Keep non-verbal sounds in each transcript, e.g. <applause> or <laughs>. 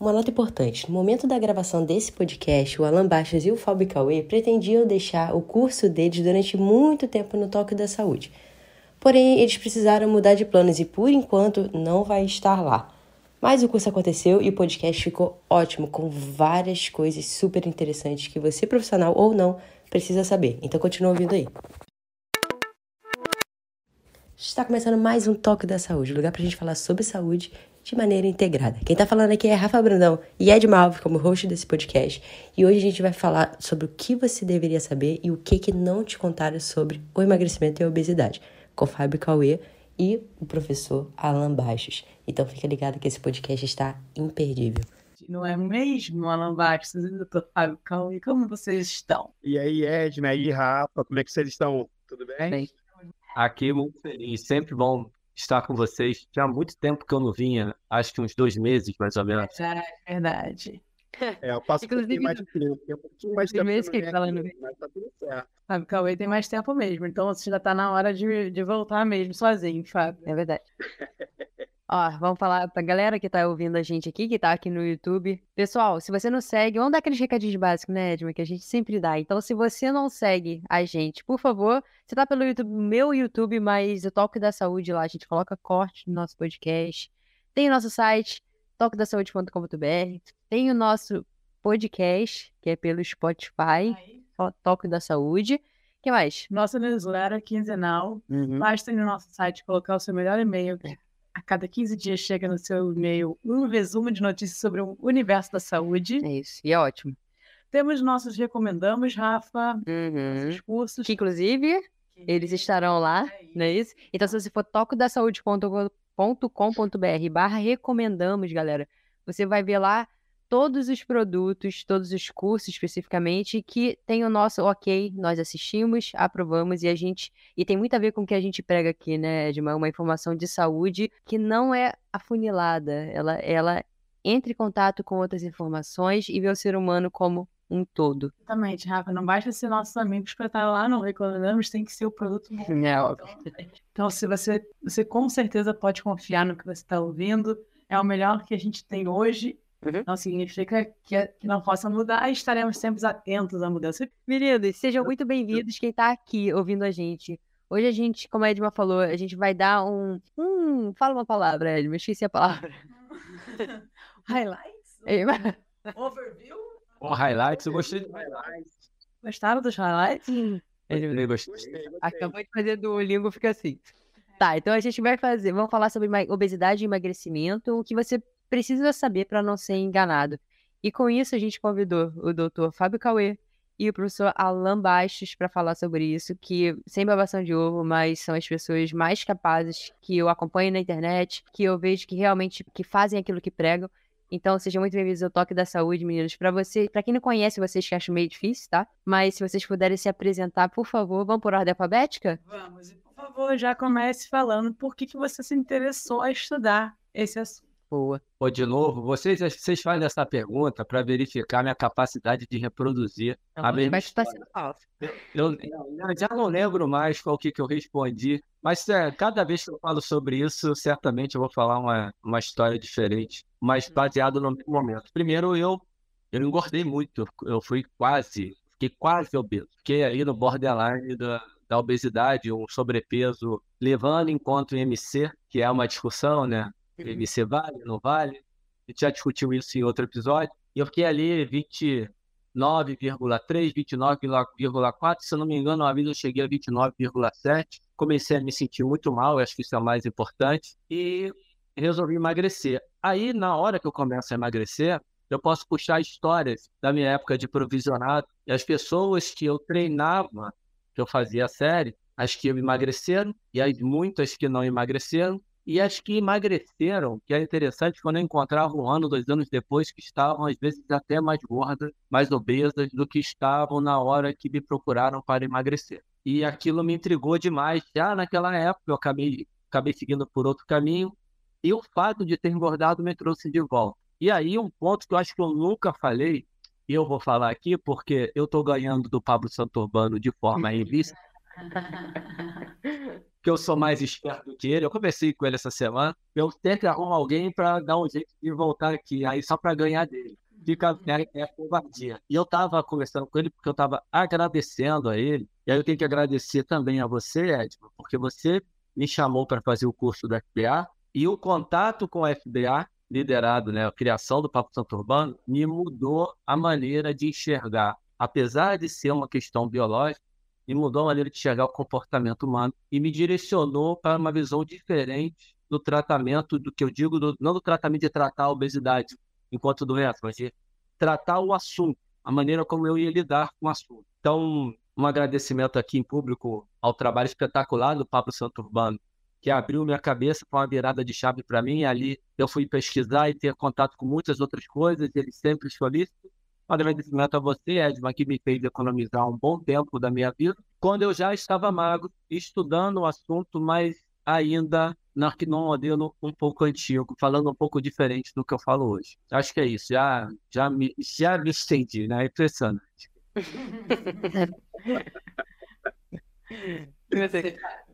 Uma nota importante: no momento da gravação desse podcast, o Alan Baixas e o Fábio Cauê pretendiam deixar o curso deles durante muito tempo no Toque da Saúde. Porém, eles precisaram mudar de planos e, por enquanto, não vai estar lá. Mas o curso aconteceu e o podcast ficou ótimo, com várias coisas super interessantes que você, profissional ou não, precisa saber. Então, continua ouvindo aí. Está começando mais um Toque da Saúde, lugar para a gente falar sobre saúde de maneira integrada. Quem está falando aqui é Rafa Brandão e Ed Malve como host desse podcast. E hoje a gente vai falar sobre o que você deveria saber e o que, que não te contaram sobre o emagrecimento e a obesidade, com Fábio Cauê e o professor Alan Baixos. Então fica ligado que esse podcast está imperdível. Não é mesmo, Alan Baixos e o doutor Fábio Cauê? Como vocês estão? E aí, Edna, e aí, Rafa, como é que vocês estão? Tudo bem? bem. Aqui, muito feliz. Sempre bom estar com vocês. Tinha muito tempo que eu não vinha, acho que uns dois meses, mais ou menos. É verdade. É, eu passo Inclusive, um mais de tempo, um pouquinho mais tempo. Meses que, Mas tá tudo certo. Fábio Cauê tem mais tempo mesmo, então você já tá na hora de, de voltar mesmo sozinho, Fábio. É verdade. <laughs> Ó, vamos falar pra galera que tá ouvindo a gente aqui, que tá aqui no YouTube. Pessoal, se você não segue, vamos dar aqueles recadinhos básicos, né, Edma, que a gente sempre dá. Então, se você não segue a gente, por favor, você tá pelo YouTube, meu YouTube, mas o Toque da Saúde lá, a gente coloca corte no nosso podcast. Tem o nosso site, toquedasaude.com.br. Tem o nosso podcast, que é pelo Spotify, Toque da Saúde. O que mais? Nossa newsletter quinzenal. Uhum. Basta ir no nosso site colocar o seu melhor e-mail, a cada 15 dias chega no seu e-mail um resumo de notícias sobre o universo da saúde. É isso, e é ótimo. Temos nossos recomendamos, Rafa, uhum. nossos cursos. Que, inclusive, que... eles estarão lá, é não é isso? Então, se você for tocodasaude.com.br barra recomendamos, galera, você vai ver lá todos os produtos, todos os cursos especificamente, que tem o nosso ok, nós assistimos, aprovamos e a gente. E tem muito a ver com o que a gente prega aqui, né, Edma? Uma informação de saúde que não é afunilada. Ela, ela entra em contato com outras informações e vê o ser humano como um todo. Exatamente, Rafa. Não basta ser nossos amigos para estar lá no Recomendamos, tem que ser o produto bom. É óbvio. Então, então, se você, você com certeza pode confiar no que você está ouvindo, é o melhor que a gente tem hoje Uhum. Não significa que, que, não possa mudar e estaremos sempre atentos à mudança. Meninos, sejam muito bem-vindos quem está aqui ouvindo a gente. Hoje a gente, como a Edma falou, a gente vai dar um. um fala uma palavra, Edma, esqueci a palavra. <laughs> highlights? <laughs> Overview? Oh, highlights, eu gostei de highlights. Gostaram dos highlights? Eu gostei. Acabou de fazer do língua, fica assim. Tá, então a gente vai fazer, vamos falar sobre obesidade e emagrecimento, o que você precisa saber para não ser enganado. E com isso a gente convidou o doutor Fábio Cauê e o professor Alan Baixos para falar sobre isso, que sem babação de ovo, mas são as pessoas mais capazes que eu acompanho na internet, que eu vejo que realmente que fazem aquilo que pregam. Então, sejam muito bem-vindos ao Toque da Saúde, meninos. Para você, para quem não conhece, vocês que acham meio difícil, tá? Mas se vocês puderem se apresentar, por favor, vamos por ordem alfabética? Vamos. E por favor, já comece falando por que, que você se interessou a estudar esse assunto. Boa. Ou de novo, vocês, vocês fazem essa pergunta para verificar minha capacidade de reproduzir não, a mesma está sendo falso. Eu, eu, já não lembro mais qual que, que eu respondi, mas é, cada vez que eu falo sobre isso, certamente eu vou falar uma, uma história diferente, mas uhum. baseado no momento. Primeiro, eu, eu engordei muito, eu fui quase, fiquei quase obeso, fiquei aí no borderline da, da obesidade, um sobrepeso, levando em conta o MC, que é uma discussão, né? PVC vale, não vale. A gente já discutiu isso em outro episódio. E eu fiquei ali 29,3, 29,4. Se eu não me engano, uma vez eu cheguei a 29,7. Comecei a me sentir muito mal, acho que isso é o mais importante. E resolvi emagrecer. Aí, na hora que eu começo a emagrecer, eu posso puxar histórias da minha época de provisionado. E as pessoas que eu treinava, que eu fazia a série, as que emagreceram e as muitas que não emagreceram, e as que emagreceram, que é interessante quando eu encontrava um ano, dois anos depois, que estavam às vezes até mais gordas, mais obesas do que estavam na hora que me procuraram para emagrecer. E aquilo me intrigou demais. Já naquela época eu acabei, acabei seguindo por outro caminho, e o fato de ter engordado me trouxe de volta. E aí um ponto que eu acho que eu nunca falei, e eu vou falar aqui porque eu estou ganhando do Pablo Santurbano de forma ilícita. <laughs> que eu sou mais esperto do que ele. Eu conversei com ele essa semana. Eu que arrumar alguém para dar um jeito de voltar aqui, aí só para ganhar dele. Fica é, é covardia. E eu estava conversando com ele porque eu estava agradecendo a ele. E aí eu tenho que agradecer também a você, Edmo, porque você me chamou para fazer o curso do FBA e o contato com o FBA, liderado, né, a criação do Papo Santo Urbano, me mudou a maneira de enxergar. Apesar de ser uma questão biológica, me mudou a maneira de enxergar o comportamento humano e me direcionou para uma visão diferente do tratamento, do que eu digo, do, não do tratamento de tratar a obesidade enquanto doença, mas de tratar o assunto, a maneira como eu ia lidar com o assunto. Então, um agradecimento aqui em público ao trabalho espetacular do Pablo Santo Urbano, que abriu minha cabeça com uma virada de chave para mim. Ali eu fui pesquisar e ter contato com muitas outras coisas, ele sempre solícito. Um agradecimento a você, Edma, que me fez economizar um bom tempo da minha vida, quando eu já estava magro, estudando o assunto, mas ainda num modelo um pouco antigo, falando um pouco diferente do que eu falo hoje. Acho que é isso, já, já, me, já me estendi, né? É impressionante. <laughs>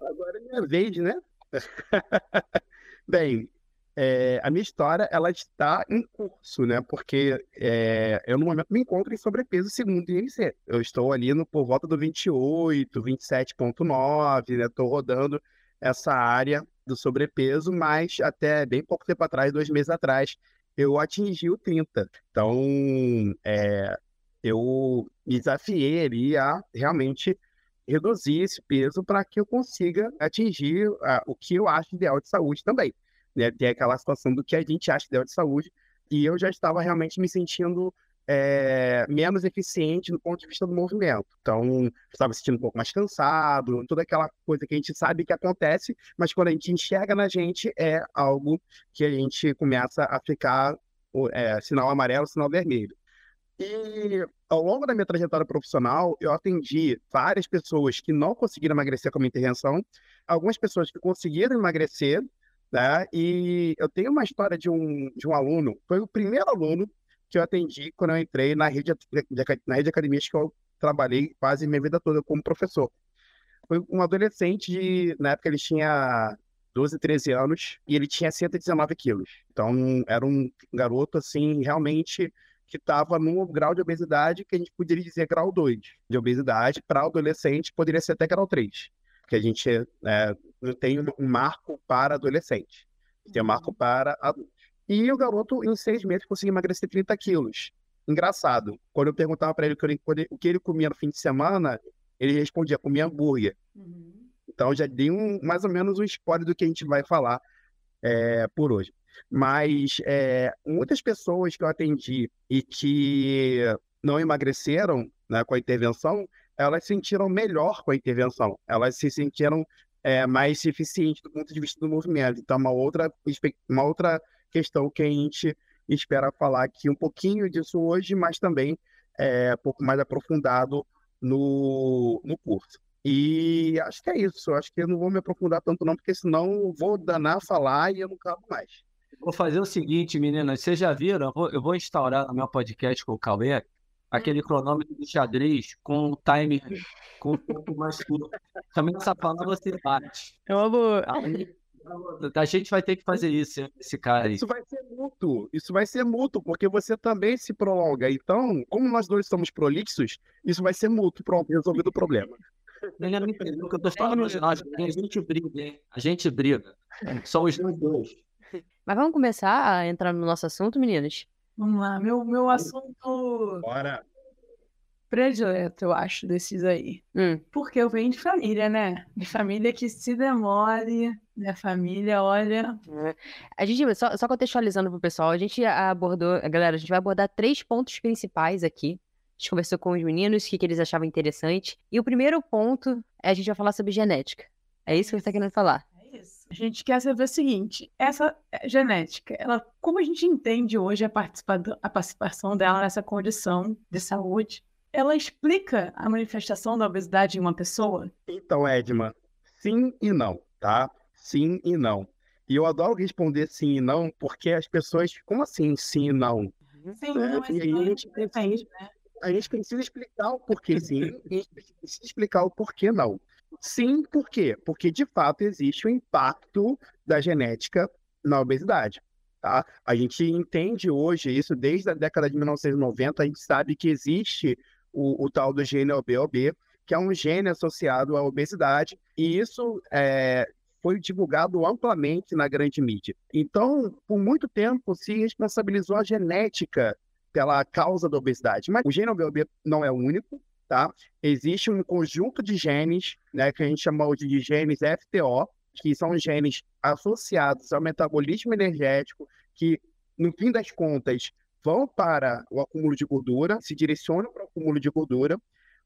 Agora é minha vez, né? <laughs> Bem, é, a minha história ela está em curso, né? Porque é, eu no momento me encontro em sobrepeso segundo o IMC. Eu estou ali no, por volta do 28, 27,9, né? Estou rodando essa área do sobrepeso, mas até bem pouco tempo atrás, dois meses atrás, eu atingi o 30. Então, é, eu me desafiei ali a realmente reduzir esse peso para que eu consiga atingir uh, o que eu acho ideal de saúde também né? Tem aquela situação do que a gente acha que deu de saúde, e eu já estava realmente me sentindo é, menos eficiente do ponto de vista do movimento. Então, estava me sentindo um pouco mais cansado, toda aquela coisa que a gente sabe que acontece, mas quando a gente enxerga na gente, é algo que a gente começa a ficar é, sinal amarelo, sinal vermelho. E ao longo da minha trajetória profissional, eu atendi várias pessoas que não conseguiram emagrecer com a minha intervenção, algumas pessoas que conseguiram emagrecer, né? E eu tenho uma história de um, de um aluno, foi o primeiro aluno que eu atendi quando eu entrei na rede, na rede de academias que eu trabalhei quase minha vida toda como professor. Foi um adolescente, de, na época ele tinha 12, 13 anos, e ele tinha 119 quilos. Então, era um garoto, assim, realmente que estava num grau de obesidade que a gente poderia dizer grau 2 de obesidade. Para adolescente, poderia ser até grau 3 que a gente é, não tem um marco para adolescente, tem um marco uhum. para adulto. E o garoto, em seis meses, conseguiu emagrecer 30 quilos. Engraçado, quando eu perguntava para ele o que ele comia no fim de semana, ele respondia, comia hambúrguer. Uhum. Então já dei um, mais ou menos um spoiler do que a gente vai falar é, por hoje. Mas é, muitas pessoas que eu atendi e que não emagreceram né, com a intervenção, elas se sentiram melhor com a intervenção, elas se sentiram é, mais eficientes do ponto de vista do movimento. Então, uma outra, uma outra questão que a gente espera falar aqui um pouquinho disso hoje, mas também é, um pouco mais aprofundado no, no curso. E acho que é isso. Acho que eu não vou me aprofundar tanto, não, porque senão vou danar falar e eu não cabo mais. Vou fazer o seguinte, meninas. Vocês já viram? Eu vou, eu vou instaurar no meu podcast com o Cauê aquele cronômetro de xadrez com o timer com um pouco mais curto. Também essa palavra você bate. É uma boa. A gente vai ter que fazer isso, esse cara aí. Isso vai ser mútuo, isso vai ser mútuo, porque você também se prolonga. Então, como nós dois somos prolixos, isso vai ser mútuo, pronto, resolvido o problema. Ele não entendeu o que eu tô falando, nós, a gente briga, hein? A gente briga. Somos nós dois. Mas vamos começar a entrar no nosso assunto, meninas? Vamos lá, meu, meu assunto Bora. predileto, eu acho, desses aí. Hum. Porque eu venho de família, né? De família que se demore, minha família, olha. É. A gente, só, só contextualizando pro pessoal, a gente abordou, galera, a gente vai abordar três pontos principais aqui. A gente conversou com os meninos, o que, que eles achavam interessante. E o primeiro ponto é a gente vai falar sobre genética. É isso que você está querendo falar. A gente quer saber o seguinte: essa é, genética, ela, como a gente entende hoje a, a participação dela nessa condição de saúde, ela explica a manifestação da obesidade em uma pessoa? Então, Edma, sim e não, tá? Sim e não. E eu adoro responder sim e não, porque as pessoas, como assim sim e não? Sim, não, é, e a gente, precisa, né? a gente precisa explicar o porquê sim, e a gente precisa explicar o porquê não. Sim, por quê? Porque de fato existe o impacto da genética na obesidade. Tá? A gente entende hoje isso desde a década de 1990, a gente sabe que existe o, o tal do gene OBOB, que é um gene associado à obesidade, e isso é, foi divulgado amplamente na grande mídia. Então, por muito tempo se responsabilizou a genética pela causa da obesidade, mas o gene OBOB não é o único, tá? Existe um conjunto de genes, né, que a gente chama hoje de genes FTO, que são genes associados ao metabolismo energético, que, no fim das contas, vão para o acúmulo de gordura, se direcionam para o acúmulo de gordura,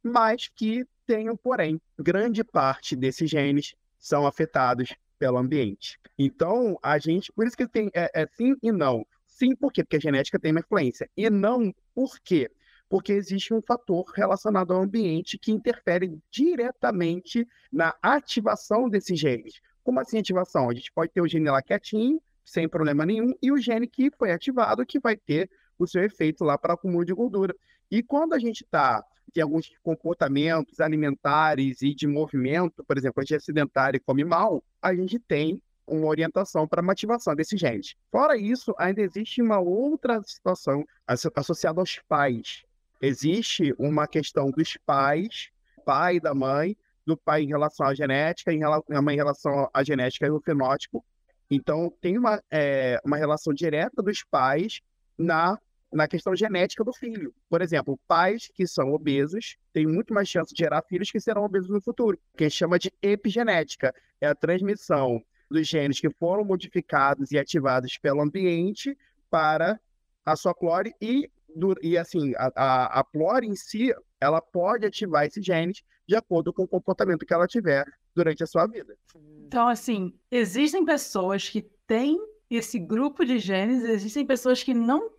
mas que tenham, porém, grande parte desses genes são afetados pelo ambiente. Então, a gente, por isso que tem é, é sim e não. Sim, por quê? Porque a genética tem uma influência. E não, por quê? Porque existe um fator relacionado ao ambiente que interfere diretamente na ativação desses genes. Como assim ativação? A gente pode ter o gene lá quietinho, sem problema nenhum, e o gene que foi ativado que vai ter o seu efeito lá para acúmulo de gordura. E quando a gente está tem alguns comportamentos alimentares e de movimento, por exemplo, a gente é sedentário e come mal, a gente tem uma orientação para a ativação desse gene. Fora isso, ainda existe uma outra situação associada aos pais. Existe uma questão dos pais, pai da mãe, do pai em relação à genética, em a mãe em relação à genética e o fenótipo. Então, tem uma, é, uma relação direta dos pais na, na questão genética do filho. Por exemplo, pais que são obesos têm muito mais chance de gerar filhos que serão obesos no futuro, que chama de epigenética. É a transmissão dos genes que foram modificados e ativados pelo ambiente para a sua clore e, e assim, a, a, a em si, ela pode ativar esses genes de acordo com o comportamento que ela tiver durante a sua vida. Então, assim, existem pessoas que têm esse grupo de genes, existem pessoas que não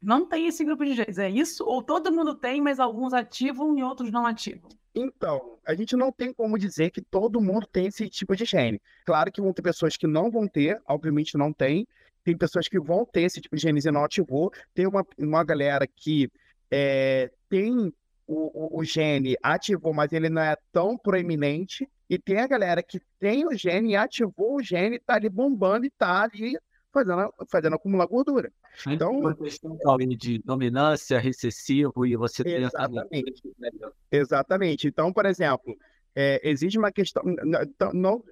não têm esse grupo de genes. É isso? Ou todo mundo tem, mas alguns ativam e outros não ativam? Então, a gente não tem como dizer que todo mundo tem esse tipo de gene. Claro que vão ter pessoas que não vão ter, obviamente não tem. Tem pessoas que vão ter esse tipo de genes e não ativou. Tem uma, uma galera que é, tem o, o, o, gene ativou, mas ele não é tão proeminente. E tem a galera que tem o gene, ativou o gene, tá ali bombando e tá ali fazendo, fazendo acumular gordura. Então, uma questão de dominância, recessivo e você tem exatamente. essa... Exatamente. Então, por exemplo, é, existe uma questão, não,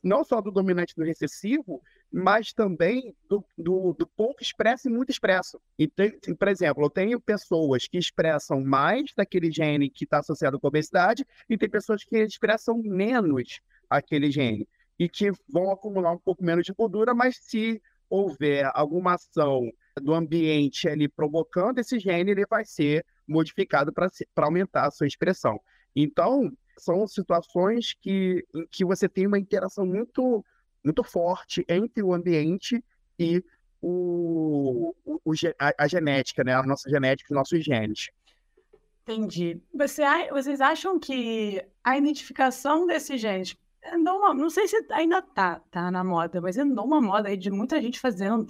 não só do dominante do recessivo, mas também do, do, do, pouco expresso e muito expresso. E tem, por exemplo, eu tenho pessoas que expressam mais daquele gene que está associado com obesidade e tem pessoas que expressam menos aquele gene e que vão acumular um pouco menos de gordura, mas se houver alguma ação do ambiente ali provocando esse gene, ele vai ser modificado para aumentar a sua expressão. Então, são situações que, que você tem uma interação muito muito forte entre o ambiente e o, o, a, a, genética, né? A nossa genética, os nossos genes. Entendi. Você, vocês acham que a identificação desses genes andou uma, não sei se ainda tá, tá na moda, mas andou uma moda aí de muita gente fazendo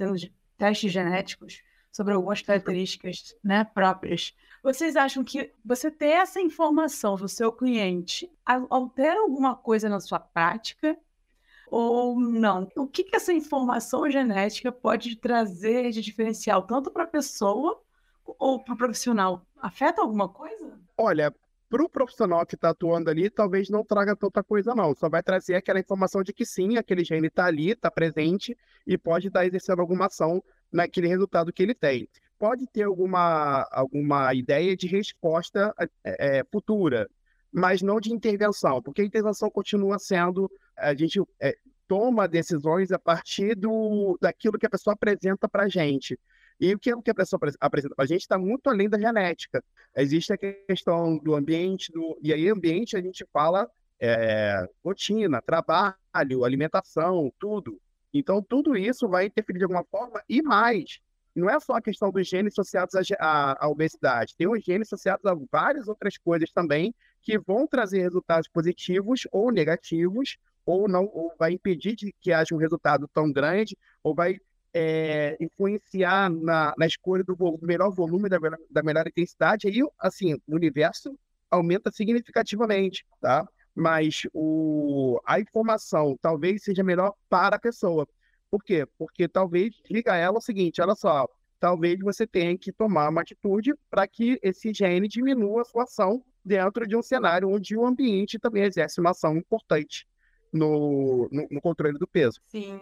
testes genéticos sobre algumas características né, próprias. Vocês acham que você ter essa informação do seu cliente altera alguma coisa na sua prática? Ou não? O que, que essa informação genética pode trazer de diferencial, tanto para a pessoa ou para o profissional? Afeta alguma coisa? Olha, para o profissional que está atuando ali, talvez não traga tanta coisa, não. Só vai trazer aquela informação de que sim, aquele gene está ali, está presente e pode estar exercendo alguma ação naquele resultado que ele tem. Pode ter alguma, alguma ideia de resposta é, futura, mas não de intervenção, porque a intervenção continua sendo a gente é, toma decisões a partir do, daquilo que a pessoa apresenta para a gente. E o que a pessoa apresenta para a gente está muito além da genética. Existe a questão do ambiente, do, e aí ambiente a gente fala é, rotina, trabalho, alimentação, tudo. Então, tudo isso vai interferir de alguma forma e mais. Não é só a questão dos genes associados à, obesidade, tem os genes associados a várias outras coisas também que vão trazer resultados positivos ou negativos ou não ou vai impedir de que haja um resultado tão grande, ou vai é, influenciar na, na escolha do, do melhor volume, da, da melhor intensidade, aí, assim, o universo aumenta significativamente, tá? mas o, a informação talvez seja melhor para a pessoa. Por quê? Porque talvez diga ela o seguinte: olha só, talvez você tenha que tomar uma atitude para que esse gene diminua a sua ação dentro de um cenário onde o ambiente também exerce uma ação importante no, no, no controle do peso. Sim.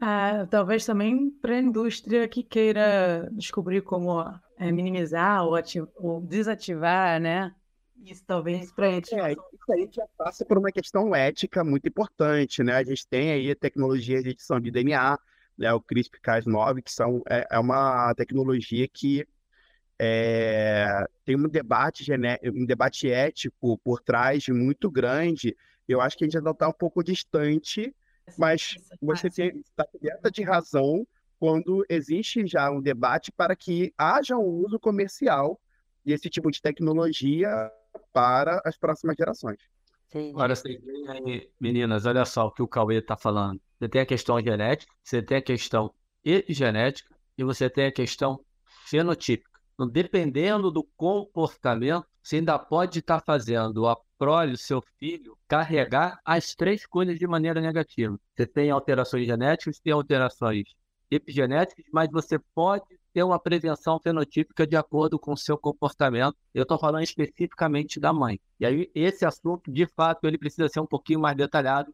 Ah, talvez também para a indústria que queira descobrir como é, minimizar ou, ou, desativar, né? Isso talvez para a gente. É, isso aí já passa por uma questão ética muito importante, né? A gente tem aí a tecnologia de edição de DNA, né? O CRISPR-Cas9, que são, é, é uma tecnologia que é, tem um debate, gené... um debate ético por trás muito grande. Eu acho que a gente ainda está um pouco distante mas você está coberta de razão quando existe já um debate para que haja um uso comercial desse tipo de tecnologia para as próximas gerações. Sim. Agora, aí, meninas, olha só o que o Cauê está falando. Você tem a questão genética, você tem a questão epigenética e você tem a questão fenotípica. Então, dependendo do comportamento, você ainda pode estar fazendo a prole, o seu filho, carregar as três coisas de maneira negativa. Você tem alterações genéticas, tem alterações epigenéticas, mas você pode ter uma prevenção fenotípica de acordo com o seu comportamento. Eu estou falando especificamente da mãe. E aí, esse assunto, de fato, ele precisa ser um pouquinho mais detalhado.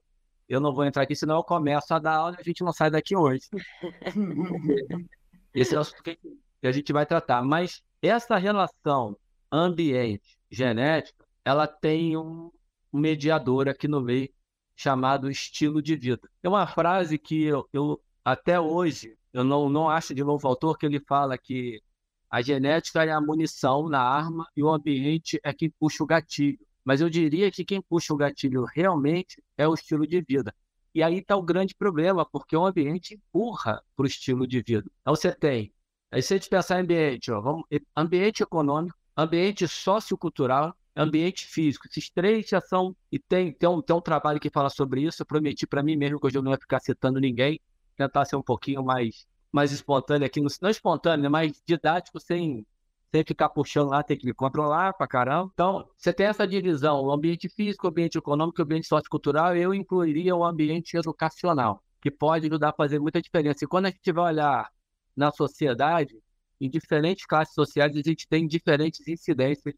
Eu não vou entrar aqui, senão eu começo a dar aula e a gente não sai daqui hoje. <laughs> esse é o assunto que a gente vai tratar. Mas essa relação ambiente, genética, ela tem um mediador aqui no meio chamado estilo de vida. É uma frase que eu, eu até hoje eu não, não acho de novo autor que ele fala que a genética é a munição na arma e o ambiente é quem puxa o gatilho. Mas eu diria que quem puxa o gatilho realmente é o estilo de vida. E aí está o grande problema, porque o ambiente empurra para o estilo de vida. Então você tem, aí se a gente pensar em ambiente, ó, vamos, ambiente econômico, ambiente sociocultural ambiente físico. Esses três já são. E tem, tem, um, tem um trabalho que fala sobre isso. Eu prometi para mim mesmo que hoje eu não ia ficar citando ninguém. Tentar ser um pouquinho mais, mais espontâneo aqui. Não espontâneo, mas didático, sem, sem ficar puxando lá, tem que me controlar pra caramba. Então, você tem essa divisão: o ambiente físico, o ambiente econômico, o ambiente sociocultural. Eu incluiria o ambiente educacional, que pode ajudar a fazer muita diferença. E quando a gente vai olhar na sociedade, em diferentes classes sociais, a gente tem diferentes incidências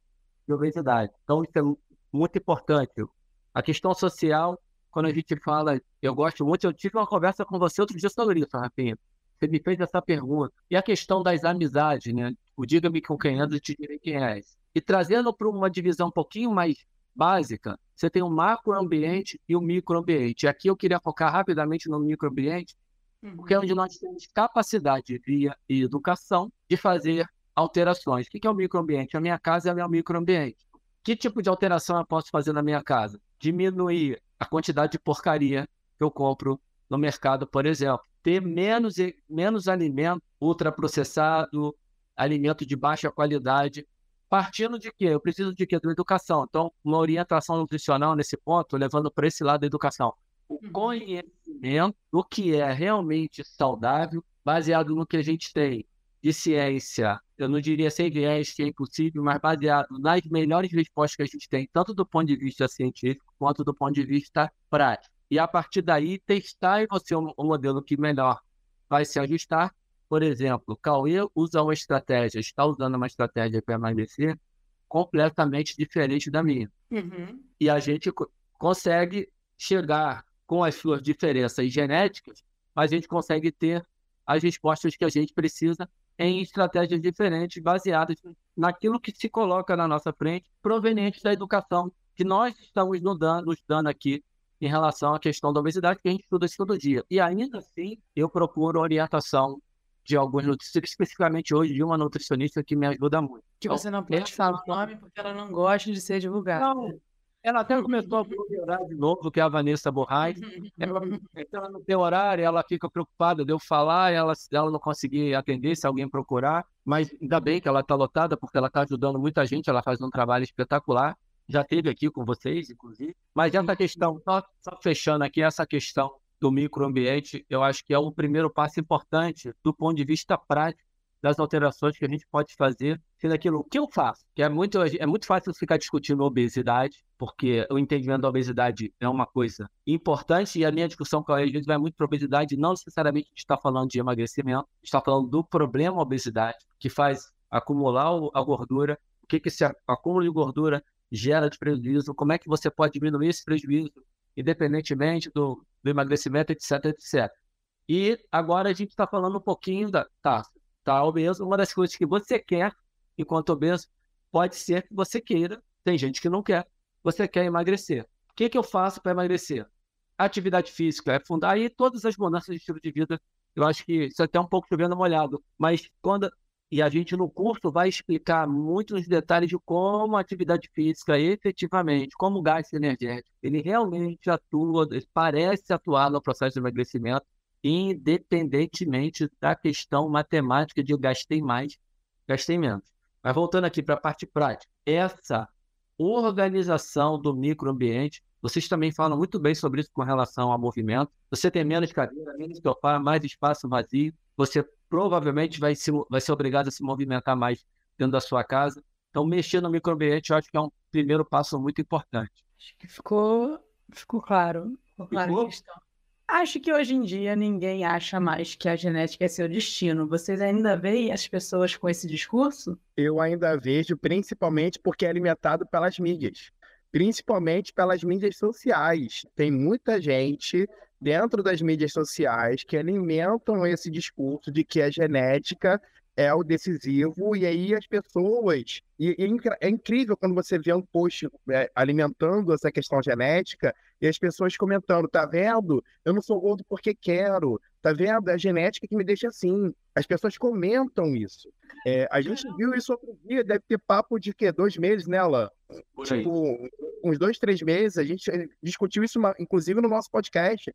de obesidade. Então, isso é muito importante. A questão social, quando a gente fala, eu gosto muito, eu tive uma conversa com você outro dia sobre isso, Rafinha. Você me fez essa pergunta. E a questão das amizades, né? O diga-me com quem anda, eu te direi quem és. E trazendo para uma divisão um pouquinho mais básica, você tem o macroambiente e o microambiente. Aqui eu queria focar rapidamente no microambiente, porque é onde nós temos capacidade via educação de fazer alterações. O que é o microambiente? A minha casa é o meu microambiente. Que tipo de alteração eu posso fazer na minha casa? Diminuir a quantidade de porcaria que eu compro no mercado, por exemplo. Ter menos, menos alimento ultraprocessado, alimento de baixa qualidade. Partindo de quê? Eu preciso de quê? Da educação. Então, uma orientação nutricional nesse ponto, levando para esse lado da educação. O uhum. conhecimento do que é realmente saudável, baseado no que a gente tem de ciência, eu não diria sem viés que é impossível, mas baseado nas melhores respostas que a gente tem, tanto do ponto de vista científico quanto do ponto de vista prático. E a partir daí, testar em você um, um modelo que melhor vai se ajustar. Por exemplo, Cauê usa uma estratégia, está usando uma estratégia para emagrecer completamente diferente da minha. Uhum. E a gente consegue chegar com as suas diferenças genéticas, mas a gente consegue ter as respostas que a gente precisa em estratégias diferentes, baseadas naquilo que se coloca na nossa frente, proveniente da educação que nós estamos nos dando, nos dando aqui em relação à questão da obesidade, que a gente estuda isso todo dia. E ainda assim, eu procuro orientação de alguns nutricionistas, especificamente hoje de uma nutricionista que me ajuda muito. Que você não pode falar o nome porque ela não gosta de ser divulgada. Não, ela até começou a procurar de novo, que é a Vanessa Borrais. <laughs> Ela, ela não tem horário, ela fica preocupada de eu falar, ela, ela não conseguir atender se alguém procurar. Mas ainda bem que ela está lotada, porque ela está ajudando muita gente, ela faz um trabalho espetacular. Já teve aqui com vocês, inclusive. Mas essa questão, só, só fechando aqui, essa questão do microambiente, eu acho que é o primeiro passo importante do ponto de vista prático das alterações que a gente pode fazer sendo aquilo que eu faço. Que é muito, é muito fácil ficar discutindo obesidade, porque o entendimento da obesidade é uma coisa importante e a minha discussão com a gente vai muito para obesidade, não necessariamente está falando de emagrecimento, está falando do problema obesidade, que faz acumular a gordura, o que, que esse acúmulo de gordura gera de prejuízo, como é que você pode diminuir esse prejuízo, independentemente do, do emagrecimento, etc, etc. E agora a gente está falando um pouquinho da. Tá, tá obeso. Uma das coisas que você quer enquanto obeso pode ser que você queira. Tem gente que não quer. Você quer emagrecer. O que, que eu faço para emagrecer? Atividade física é fundar. Aí todas as mudanças de estilo de vida, eu acho que isso é até um pouco chovendo molhado. Mas quando. E a gente no curso vai explicar muito nos detalhes de como a atividade física efetivamente, como o gás energético, ele realmente atua, parece atuar no processo de emagrecimento independentemente da questão matemática de eu gastei mais, gastei menos. Mas voltando aqui para a parte prática, essa organização do microambiente, vocês também falam muito bem sobre isso com relação ao movimento. Você tem menos cadeira, menos sofá, mais espaço vazio, você provavelmente vai, se, vai ser obrigado a se movimentar mais dentro da sua casa. Então, mexer no microambiente, eu acho que é um primeiro passo muito importante. Acho que ficou, ficou claro. Ficou claro ficou? Acho que hoje em dia ninguém acha mais que a genética é seu destino. Vocês ainda veem as pessoas com esse discurso? Eu ainda vejo, principalmente porque é alimentado pelas mídias. Principalmente pelas mídias sociais. Tem muita gente dentro das mídias sociais que alimentam esse discurso de que a genética é o decisivo, e aí as pessoas. E, e é incrível quando você vê um post é, alimentando essa questão genética e as pessoas comentando: tá vendo? Eu não sou gordo porque quero, tá vendo? É a genética que me deixa assim. As pessoas comentam isso. É, a gente viu isso outro dia, deve ter papo de quê? Dois meses, né, Alain? Tipo, uns dois, três meses. A gente discutiu isso, inclusive, no nosso podcast.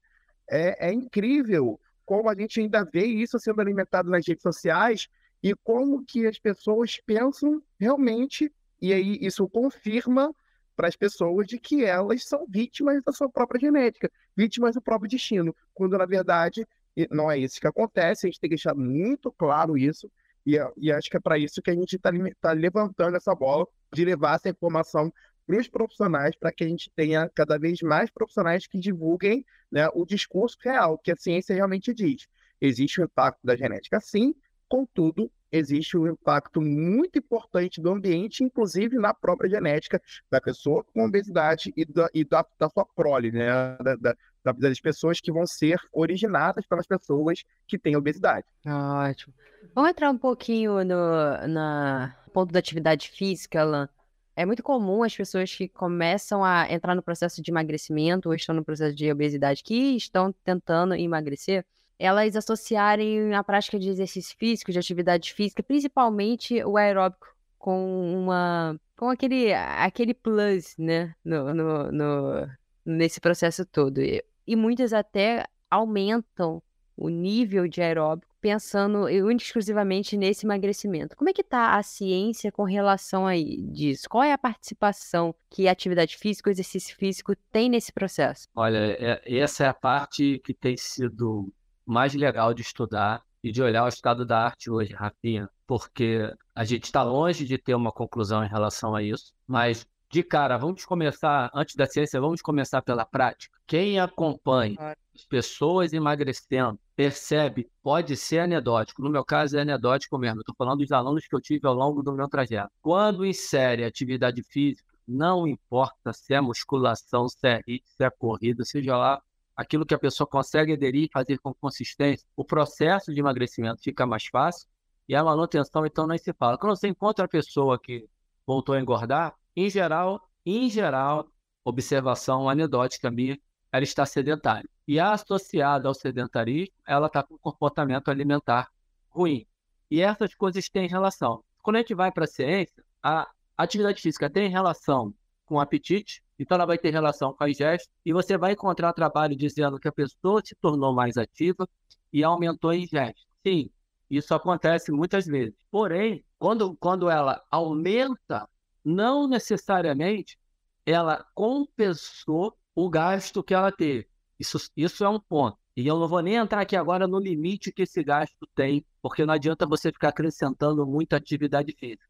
É, é incrível como a gente ainda vê isso sendo alimentado nas redes sociais e como que as pessoas pensam realmente, e aí isso confirma para as pessoas de que elas são vítimas da sua própria genética, vítimas do próprio destino, quando na verdade não é isso que acontece, a gente tem que deixar muito claro isso, e, e acho que é para isso que a gente está tá levantando essa bola de levar essa informação para os profissionais, para que a gente tenha cada vez mais profissionais que divulguem né, o discurso real, que a ciência realmente diz. Existe o impacto da genética, sim, Contudo, existe um impacto muito importante do ambiente, inclusive na própria genética da pessoa com obesidade e da, e da, da sua prole, né? Da, da, das pessoas que vão ser originadas pelas pessoas que têm obesidade. Ótimo. Vamos entrar um pouquinho no na ponto da atividade física, Alan. É muito comum as pessoas que começam a entrar no processo de emagrecimento ou estão no processo de obesidade que estão tentando emagrecer, elas associarem a prática de exercício físico, de atividade física, principalmente o aeróbico, com uma com aquele aquele plus, né, no, no, no nesse processo todo. E, e muitas até aumentam o nível de aeróbico pensando exclusivamente nesse emagrecimento. Como é que está a ciência com relação a disso? Qual é a participação que a atividade física, o exercício físico tem nesse processo? Olha, é, essa é a parte que tem sido mais legal de estudar e de olhar o estado da arte hoje, Rafinha, porque a gente está longe de ter uma conclusão em relação a isso, mas de cara, vamos começar, antes da ciência, vamos começar pela prática. Quem acompanha as pessoas emagrecendo, percebe, pode ser anedótico. No meu caso, é anedótico mesmo. Estou falando dos alunos que eu tive ao longo do meu trajeto. Quando insere atividade física, não importa se é musculação, se é hit, se é corrida, seja lá aquilo que a pessoa consegue aderir e fazer com consistência, o processo de emagrecimento fica mais fácil e a manutenção, então, nem se fala. Quando você encontra a pessoa que voltou a engordar, em geral, em geral, observação anedótica minha, ela está sedentária. E associada ao sedentarismo, ela está com comportamento alimentar ruim. E essas coisas têm relação. Quando a gente vai para a ciência, a atividade física tem relação com apetite, então ela vai ter relação com as gestos e você vai encontrar trabalho dizendo que a pessoa se tornou mais ativa e aumentou em gestos. Sim, isso acontece muitas vezes. Porém, quando, quando ela aumenta, não necessariamente ela compensou o gasto que ela teve. Isso, isso é um ponto. E eu não vou nem entrar aqui agora no limite que esse gasto tem, porque não adianta você ficar acrescentando muita atividade física.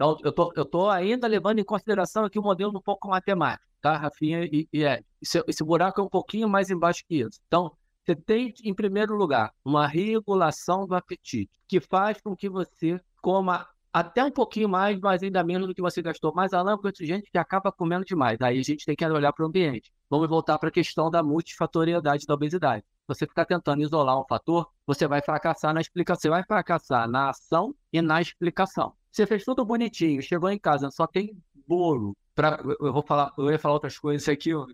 Então, eu tô, eu tô ainda levando em consideração aqui o modelo um pouco matemático, tá, Rafinha e, e Ed? Esse, esse buraco é um pouquinho mais embaixo que isso. Então, você tem, em primeiro lugar, uma regulação do apetite, que faz com que você coma até um pouquinho mais, mas ainda menos do que você gastou. Mas, Alan, tem gente que acaba comendo demais. Aí a gente tem que olhar para o ambiente. Vamos voltar para a questão da multifatoriedade da obesidade. Você ficar tentando isolar um fator, você vai fracassar na explicação. Você vai fracassar na ação e na explicação. Você fez tudo bonitinho, chegou em casa, só tem bolo. Pra, eu vou falar, eu ia falar outras coisas aqui, ó.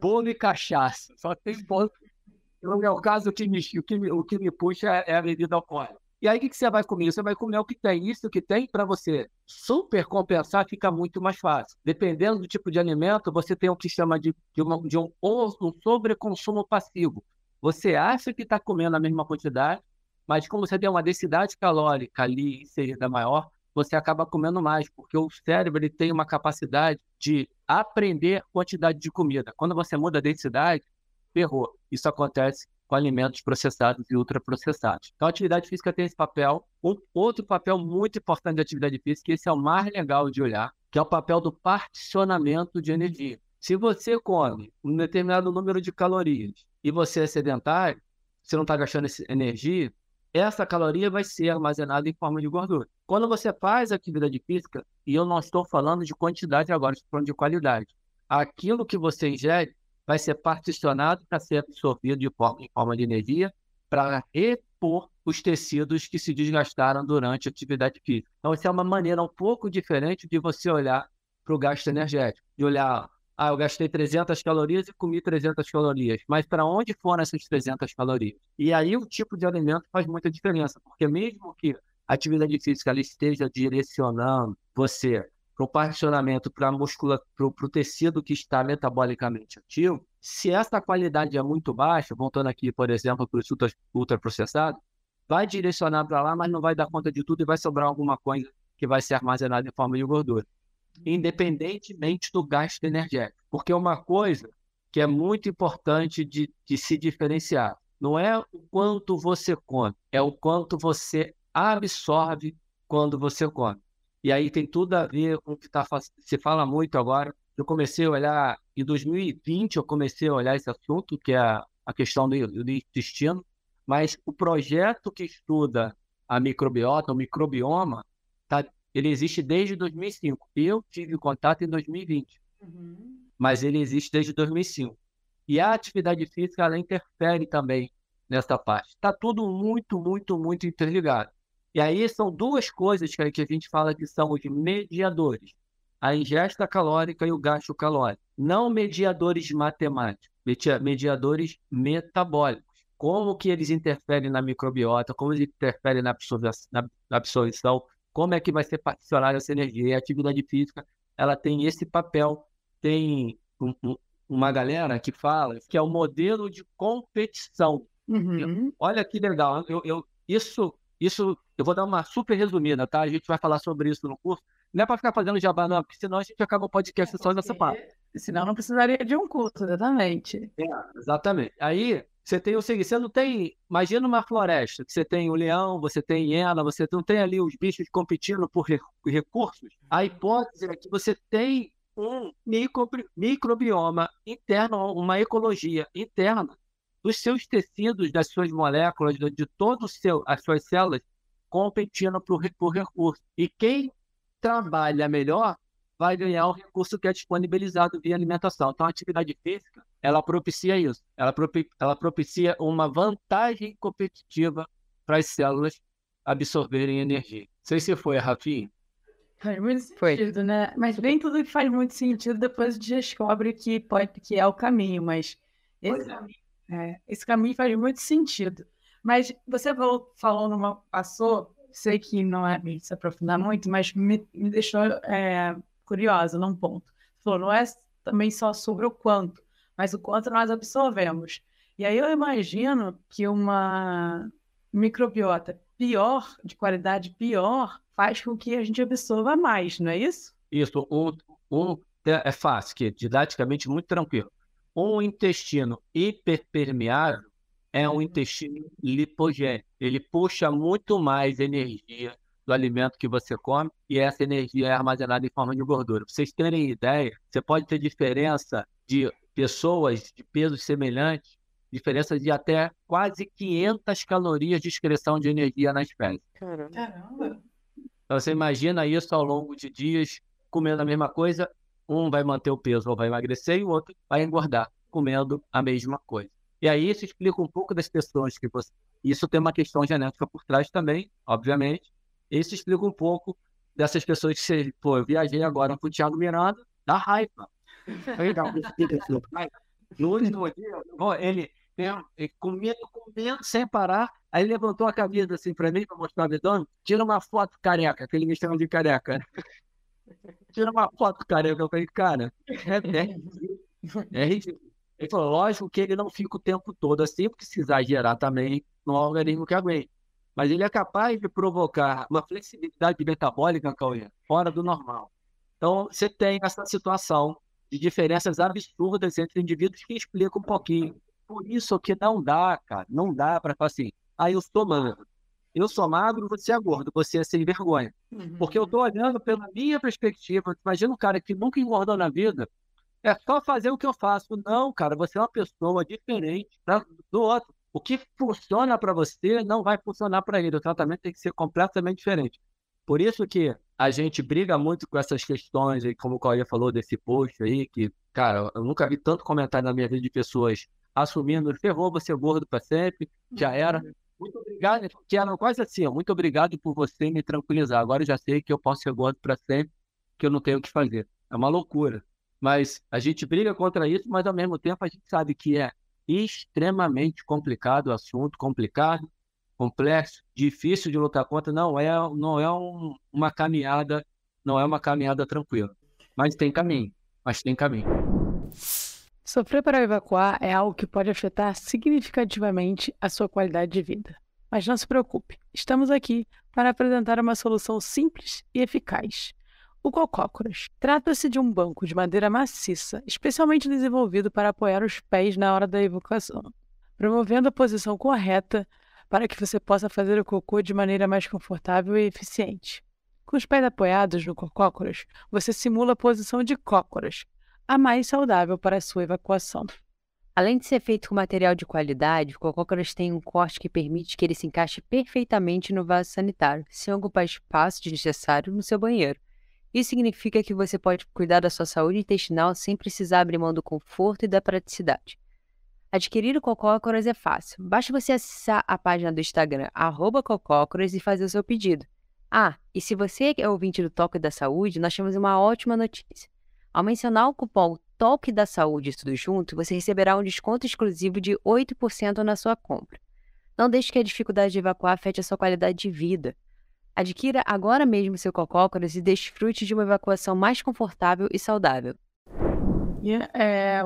bolo e cachaça. Só tem bolo. No meu caso, o que me, o que me, o que me puxa é a bebida alcoólica. E aí, o que, que você vai comer? Você vai comer o que tem. Isso que tem, para você super compensar, fica muito mais fácil. Dependendo do tipo de alimento, você tem o que chama de, de, uma, de um, um sobreconsumo passivo. Você acha que está comendo a mesma quantidade, mas como você tem uma densidade calórica ali inserida maior, você acaba comendo mais, porque o cérebro ele tem uma capacidade de aprender quantidade de comida. Quando você muda a densidade, ferrou. Isso acontece com alimentos processados e ultraprocessados. Então, a atividade física tem esse papel. Um outro papel muito importante da atividade física, esse é o mais legal de olhar, que é o papel do particionamento de energia. Se você come um determinado número de calorias e você é sedentário, você não está gastando energia, essa caloria vai ser armazenada em forma de gordura. Quando você faz atividade física, e eu não estou falando de quantidade agora, estou falando de qualidade, aquilo que você ingere vai ser particionado para ser absorvido de forma, em forma de energia para repor os tecidos que se desgastaram durante a atividade física. Então, essa é uma maneira um pouco diferente de você olhar para o gasto energético, de olhar, ah, eu gastei 300 calorias e comi 300 calorias, mas para onde foram essas 300 calorias? E aí o tipo de alimento faz muita diferença, porque mesmo que a atividade física esteja direcionando você para o particionamento, para o tecido que está metabolicamente ativo, se essa qualidade é muito baixa, voltando aqui, por exemplo, para os ultraprocessados, vai direcionar para lá, mas não vai dar conta de tudo e vai sobrar alguma coisa que vai ser armazenada em forma de gordura, independentemente do gasto energético. Porque uma coisa que é muito importante de, de se diferenciar não é o quanto você come, é o quanto você absorve quando você come. E aí tem tudo a ver com o que tá, se fala muito agora. Eu comecei a olhar, em 2020, eu comecei a olhar esse assunto, que é a questão do, do intestino, mas o projeto que estuda a microbiota, o microbioma, tá, ele existe desde 2005. Eu tive contato em 2020, uhum. mas ele existe desde 2005. E a atividade física, ela interfere também nessa parte. Está tudo muito, muito, muito interligado. E aí são duas coisas que a gente fala que são os mediadores: a ingesta calórica e o gasto calórico. Não mediadores matemáticos, mediadores metabólicos. Como que eles interferem na microbiota, como eles interferem na absorção, como é que vai ser particionada essa energia. E a atividade física, ela tem esse papel. Tem um, um, uma galera que fala que é o modelo de competição. Uhum. Olha que legal. Eu, eu, isso isso, eu vou dar uma super resumida, tá? A gente vai falar sobre isso no curso. Não é para ficar fazendo jabá, não, porque senão a gente acaba o podcast é só nessa parte. Senão não precisaria de um curso, exatamente. É, exatamente. Aí você tem o seguinte: você não tem. Imagina uma floresta, que você tem o leão, você tem hiena, você não tem ali os bichos competindo por recursos. A hipótese é que você tem um micro, microbioma interno, uma ecologia interna dos seus tecidos, das suas moléculas, de todas as suas células competindo por, por recurso. E quem trabalha melhor vai ganhar o recurso que é disponibilizado via alimentação. Então, a atividade física, ela propicia isso. Ela, propicia, ela propicia uma vantagem competitiva para as células absorverem energia. Não sei se foi, Rafinha. Faz muito sentido, foi. né? Mas nem tudo que faz muito sentido depois descobre que pode que é o caminho, mas esse é. caminho é, esse caminho faz muito sentido. Mas você falou numa. passou, sei que não é se aprofundar muito, mas me, me deixou é, curiosa num ponto. Você falou, não é também só sobre o quanto, mas o quanto nós absorvemos. E aí eu imagino que uma microbiota pior, de qualidade pior, faz com que a gente absorva mais, não é isso? Isso. Um, um é fácil, que é didaticamente muito tranquilo um intestino hiperpermeável, é um intestino lipogênico. Ele puxa muito mais energia do alimento que você come e essa energia é armazenada em forma de gordura. Pra vocês terem ideia, você pode ter diferença de pessoas de pesos semelhantes, diferença de até quase 500 calorias de excreção de energia nas fezes. Caramba! Então você imagina isso ao longo de dias comendo a mesma coisa, um vai manter o peso ou vai emagrecer e o outro vai engordar comendo a mesma coisa. E aí isso explica um pouco das pessoas que você... Isso tem uma questão genética por trás também, obviamente. Isso explica um pouco dessas pessoas que você... Pô, eu viajei agora com o Thiago Miranda, dá raiva. <laughs> No último dia, ele, ele comendo, comendo sem parar, Aí levantou a camisa assim para mim, para mostrar o abdômen. Tira uma foto careca, que ele me chama de careca. Tira uma foto careca. Eu falei, cara, é, é, é ridículo. Ele falou, lógico que ele não fica o tempo todo assim, porque se exagerar também no organismo que aguenta. Mas ele é capaz de provocar uma flexibilidade metabólica, Cauê, fora do normal. Então, você tem essa situação de diferenças absurdas entre indivíduos que explica um pouquinho. Por isso que não dá, cara, não dá para falar assim, aí eu sou magro. Eu sou magro, você é gordo, você é sem vergonha. Uhum. Porque eu estou olhando pela minha perspectiva. Imagina um cara que nunca engordou na vida, é só fazer o que eu faço. Não, cara, você é uma pessoa diferente do outro. O que funciona para você não vai funcionar para ele. O tratamento tem que ser completamente diferente. Por isso que a gente briga muito com essas questões, como o Cauê falou desse post aí, que, cara, eu nunca vi tanto comentário na minha vida de pessoas assumindo, ferrou, você é gordo para sempre, já era. Uhum. Muito obrigado, que era quase assim, ó, muito obrigado por você me tranquilizar. Agora eu já sei que eu posso ser gordo para sempre, que eu não tenho o que fazer. É uma loucura. Mas a gente briga contra isso, mas ao mesmo tempo a gente sabe que é extremamente complicado o assunto, complicado, complexo, difícil de lutar contra. Não é, não é um, uma caminhada, não é uma caminhada tranquila. Mas tem caminho, mas tem caminho. Sofrer para evacuar é algo que pode afetar significativamente a sua qualidade de vida. Mas não se preocupe, estamos aqui para apresentar uma solução simples e eficaz. O cocócoras trata-se de um banco de madeira maciça, especialmente desenvolvido para apoiar os pés na hora da evacuação, promovendo a posição correta para que você possa fazer o cocô de maneira mais confortável e eficiente. Com os pés apoiados no cocócoras, você simula a posição de cócoras, a mais saudável para a sua evacuação. Além de ser feito com material de qualidade, o cocócoras tem um corte que permite que ele se encaixe perfeitamente no vaso sanitário, sem ocupar espaço desnecessário no seu banheiro. Isso significa que você pode cuidar da sua saúde intestinal sem precisar abrir mão do conforto e da praticidade. Adquirir o Cocócoras é fácil. Basta você acessar a página do Instagram, Cocócoras, e fazer o seu pedido. Ah, e se você é ouvinte do Toque da Saúde, nós temos uma ótima notícia. Ao mencionar o cupom Toque da Saúde tudo junto, você receberá um desconto exclusivo de 8% na sua compra. Não deixe que a dificuldade de evacuar afete a sua qualidade de vida. Adquira agora mesmo seu cocócoras e desfrute de uma evacuação mais confortável e saudável. E é,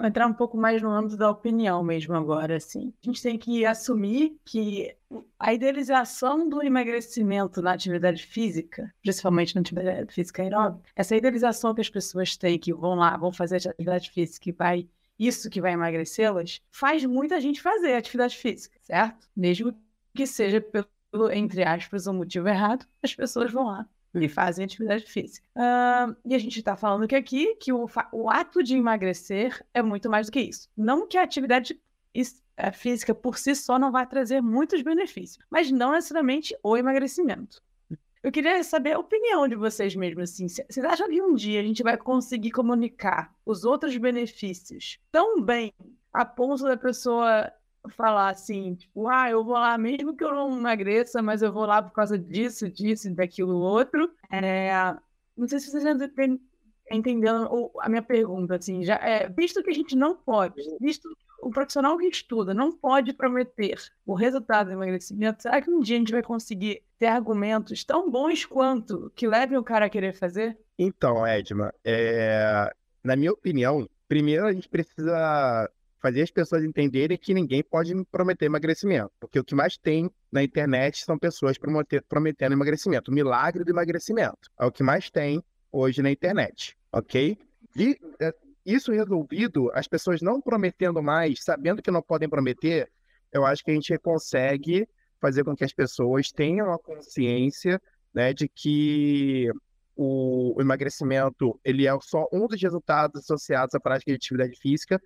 entrar um pouco mais no âmbito da opinião mesmo agora, assim. A gente tem que assumir que a idealização do emagrecimento na atividade física, principalmente na atividade física aeróbica, essa idealização que as pessoas têm que vão lá, vão fazer atividade física e vai isso que vai emagrecê-las, faz muita gente fazer atividade física, certo? Mesmo que seja pelo, entre aspas, um motivo errado, as pessoas vão lá e fazem atividade física. Uh, e a gente está falando que aqui que o, o, ato de emagrecer é muito mais do que isso. Não que a atividade é, física por si só não vai trazer muitos benefícios, mas não necessariamente o emagrecimento. Eu queria saber a opinião de vocês mesmos, assim. Vocês acham que um dia a gente vai conseguir comunicar os outros benefícios tão bem a ponto da pessoa falar assim, tipo, ah, eu vou lá mesmo que eu não emagreça, mas eu vou lá por causa disso, disso daquilo outro. É, não sei se vocês estão entendendo a minha pergunta, assim, já é, visto que a gente não pode, visto o profissional que estuda não pode prometer o resultado do emagrecimento, será que um dia a gente vai conseguir ter argumentos tão bons quanto que levem o cara a querer fazer? Então, Edma, é... na minha opinião, primeiro a gente precisa fazer as pessoas entenderem que ninguém pode prometer emagrecimento. Porque o que mais tem na internet são pessoas prometendo emagrecimento. O milagre do emagrecimento é o que mais tem hoje na internet, ok? E é, isso resolvido, as pessoas não prometendo mais, sabendo que não podem prometer, eu acho que a gente consegue fazer com que as pessoas tenham a consciência né, de que o, emagrecimento ele é só um dos resultados associados à prática de atividade física,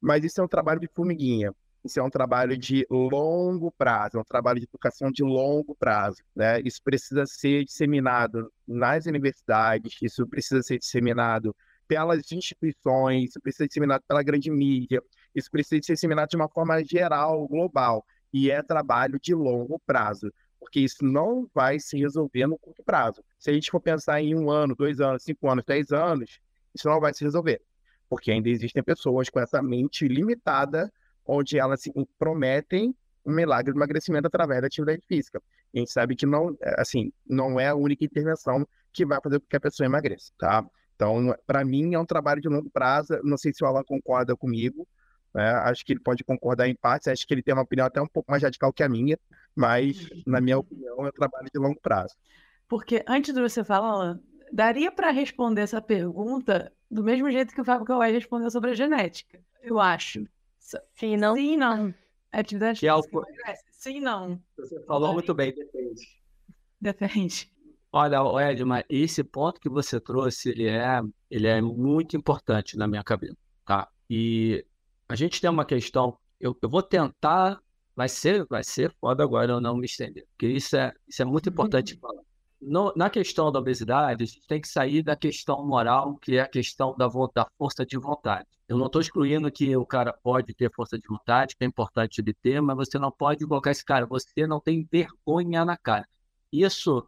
mas isso é um trabalho de formiguinha. Isso é um trabalho de longo prazo, é um trabalho de educação de longo prazo. Né? Isso precisa ser disseminado nas universidades, isso precisa ser disseminado pelas instituições, isso precisa ser disseminado pela grande mídia, isso precisa ser disseminado de uma forma geral, global. E é trabalho de longo prazo, porque isso não vai se resolver no curto prazo. Se a gente for pensar em um ano, dois anos, cinco anos, dez anos, isso não vai se resolver, porque ainda existem pessoas com essa mente limitada onde elas se prometem um milagre de emagrecimento através da atividade física. A gente sabe que não, assim, não é a única intervenção que vai fazer com que a pessoa emagreça, tá? Então, para mim, é um trabalho de longo prazo. Não sei se o Alan concorda comigo, né? Acho que ele pode concordar em partes. Acho que ele tem uma opinião até um pouco mais radical que a minha, mas, na minha opinião, é um trabalho de longo prazo. Porque antes de você falar, daria para responder essa pergunta do mesmo jeito que o Fábio Kawai respondeu sobre a genética, eu acho. Sim, não? Sim, não. Atividade que é o... Sim, não. Você falou muito bem, depende. Depende. Olha, Edmar, esse ponto que você trouxe, ele é, ele é muito importante na minha cabeça, tá? E a gente tem uma questão, eu, eu vou tentar, vai ser, vai ser foda agora eu não me estender, porque isso é, isso é muito importante falar no, na questão da obesidade, a gente tem que sair da questão moral, que é a questão da, da força de vontade. Eu não estou excluindo que o cara pode ter força de vontade, que é importante ele ter, mas você não pode colocar esse cara, você não tem vergonha na cara. Isso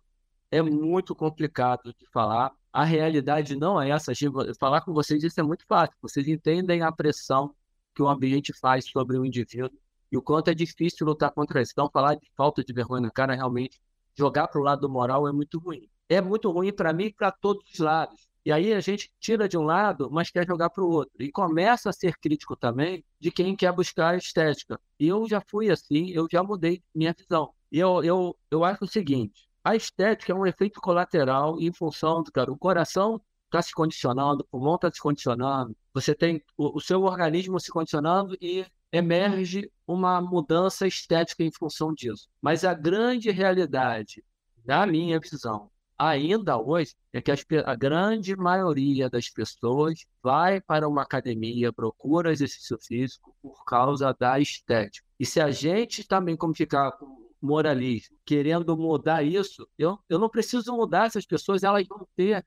é muito complicado de falar. A realidade não é essa. Falar com vocês isso é muito fácil. Vocês entendem a pressão que o ambiente faz sobre o indivíduo e o quanto é difícil lutar contra isso. Então, falar de falta de vergonha na cara realmente jogar para o lado moral é muito ruim. É muito ruim para mim e para todos os lados. E aí a gente tira de um lado, mas quer jogar para o outro. E começa a ser crítico também de quem quer buscar estética. E eu já fui assim, eu já mudei minha visão. E eu, eu, eu acho o seguinte: a estética é um efeito colateral em função do cara. O coração está se condicionando, o pulmão está se condicionando, você tem o, o seu organismo se condicionando e emerge uma mudança estética em função disso. Mas a grande realidade, da minha visão, ainda hoje, é que a grande maioria das pessoas vai para uma academia, procura exercício físico por causa da estética. E se a gente também como ficar com moralismo, querendo mudar isso, eu, eu não preciso mudar essas pessoas, elas vão ter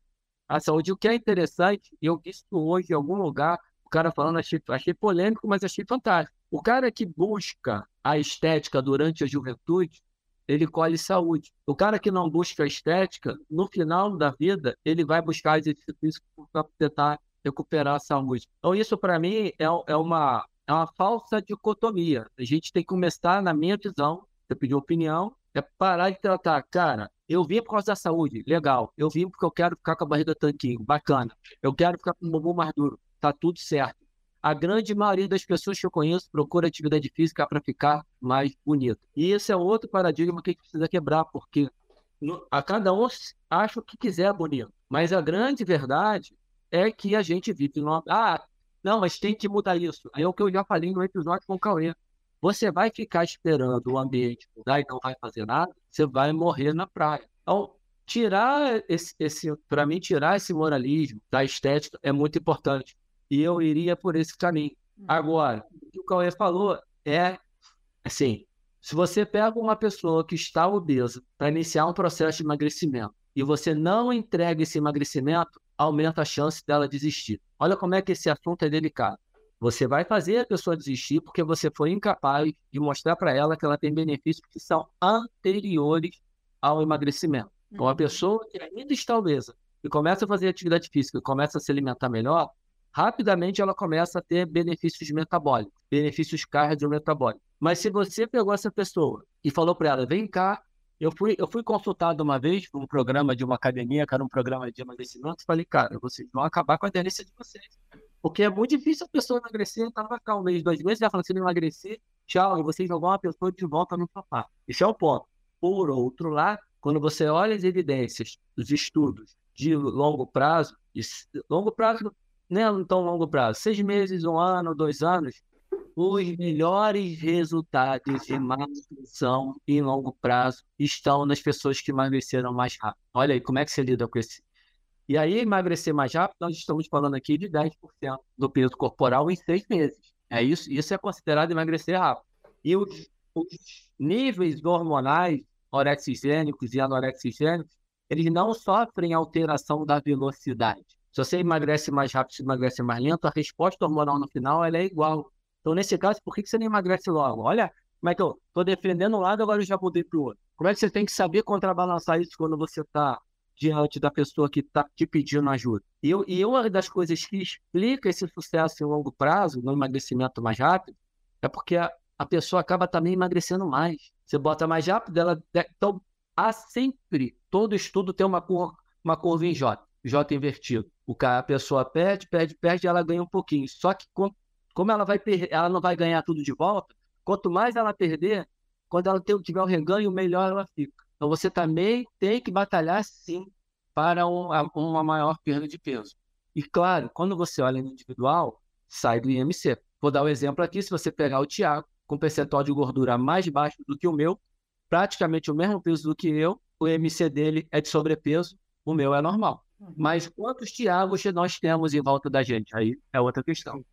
a saúde. O que é interessante, eu vi isso hoje em algum lugar, o cara falando, achei, achei polêmico, mas achei fantástico. O cara que busca a estética durante a juventude, ele colhe saúde. O cara que não busca a estética, no final da vida, ele vai buscar exercício físico para tentar recuperar a saúde. Então, isso para mim é, é, uma, é uma falsa dicotomia. A gente tem que começar, na minha visão, você pediu opinião, é parar de tratar, cara, eu vim por causa da saúde, legal. Eu vim porque eu quero ficar com a barriga tanquinho, bacana. Eu quero ficar com o bumbum mais duro, tá tudo certo. A grande maioria das pessoas que eu conheço procura atividade física para ficar mais bonito. E esse é outro paradigma que a gente precisa quebrar, porque a cada um acha o que quiser bonito. Mas a grande verdade é que a gente vive numa. Ah, não, mas tem que mudar isso. É o que eu já falei no episódio com o Cauê. Você vai ficar esperando o ambiente mudar e não vai fazer nada, você vai morrer na praia. Então, tirar esse, esse para mim, tirar esse moralismo da estética é muito importante e eu iria por esse caminho. Hum. Agora, o que o Cauê falou é assim: se você pega uma pessoa que está obesa para iniciar um processo de emagrecimento e você não entrega esse emagrecimento, aumenta a chance dela desistir. Olha como é que esse assunto é delicado. Você vai fazer a pessoa desistir porque você foi incapaz de mostrar para ela que ela tem benefícios que são anteriores ao emagrecimento. Então, a uhum. pessoa que ainda está obesa e começa a fazer atividade física, e começa a se alimentar melhor, rapidamente ela começa a ter benefícios metabólicos, benefícios cardiometabólicos. Mas se você pegou essa pessoa e falou para ela, vem cá, eu fui, eu fui consultado uma vez por um programa de uma academia, que era um programa de emagrecimento, e falei, cara, vocês vão acabar com a delícia de vocês. Porque é muito difícil a pessoa emagrecer, eu tava cá um mês, dois meses, já falando, se emagrecer, tchau, e vocês jogam uma pessoa de volta no sofá. Esse é o ponto. Por outro lado, quando você olha as evidências dos estudos de longo prazo, longo prazo não é tão longo prazo, seis meses, um ano, dois anos, os melhores resultados de manutenção em longo prazo estão nas pessoas que emagreceram mais rápido. Olha aí, como é que você lida com esse? E aí, emagrecer mais rápido, nós estamos falando aqui de 10% do peso corporal em seis meses. É isso, isso é considerado emagrecer rápido. E os, os níveis hormonais orexigênicos e anorexigênicos, eles não sofrem alteração da velocidade. Se você emagrece mais rápido, se emagrece mais lento, a resposta hormonal no final é igual. Então, nesse caso, por que você não emagrece logo? Olha, como é que eu estou defendendo um lado, agora eu já mudei para o outro. Como é que você tem que saber contrabalançar isso quando você está diante da pessoa que está te pedindo ajuda? E, eu, e uma das coisas que explica esse sucesso em longo prazo, no emagrecimento mais rápido, é porque a, a pessoa acaba também emagrecendo mais. Você bota mais rápido, ela. Então, há sempre, todo estudo tem uma curva, uma curva em J, J invertido. O cara, a pessoa perde, perde, perde, ela ganha um pouquinho. Só que como ela vai ela não vai ganhar tudo de volta, quanto mais ela perder, quando ela tiver o reganho, melhor ela fica. Então você também tem que batalhar sim para uma maior perda de peso. E claro, quando você olha no individual, sai do IMC. Vou dar um exemplo aqui, se você pegar o Tiago, com percentual de gordura mais baixo do que o meu, praticamente o mesmo peso do que eu, o MC dele é de sobrepeso, o meu é normal. Mas quantos Tiagos nós temos em volta da gente? Aí é outra questão.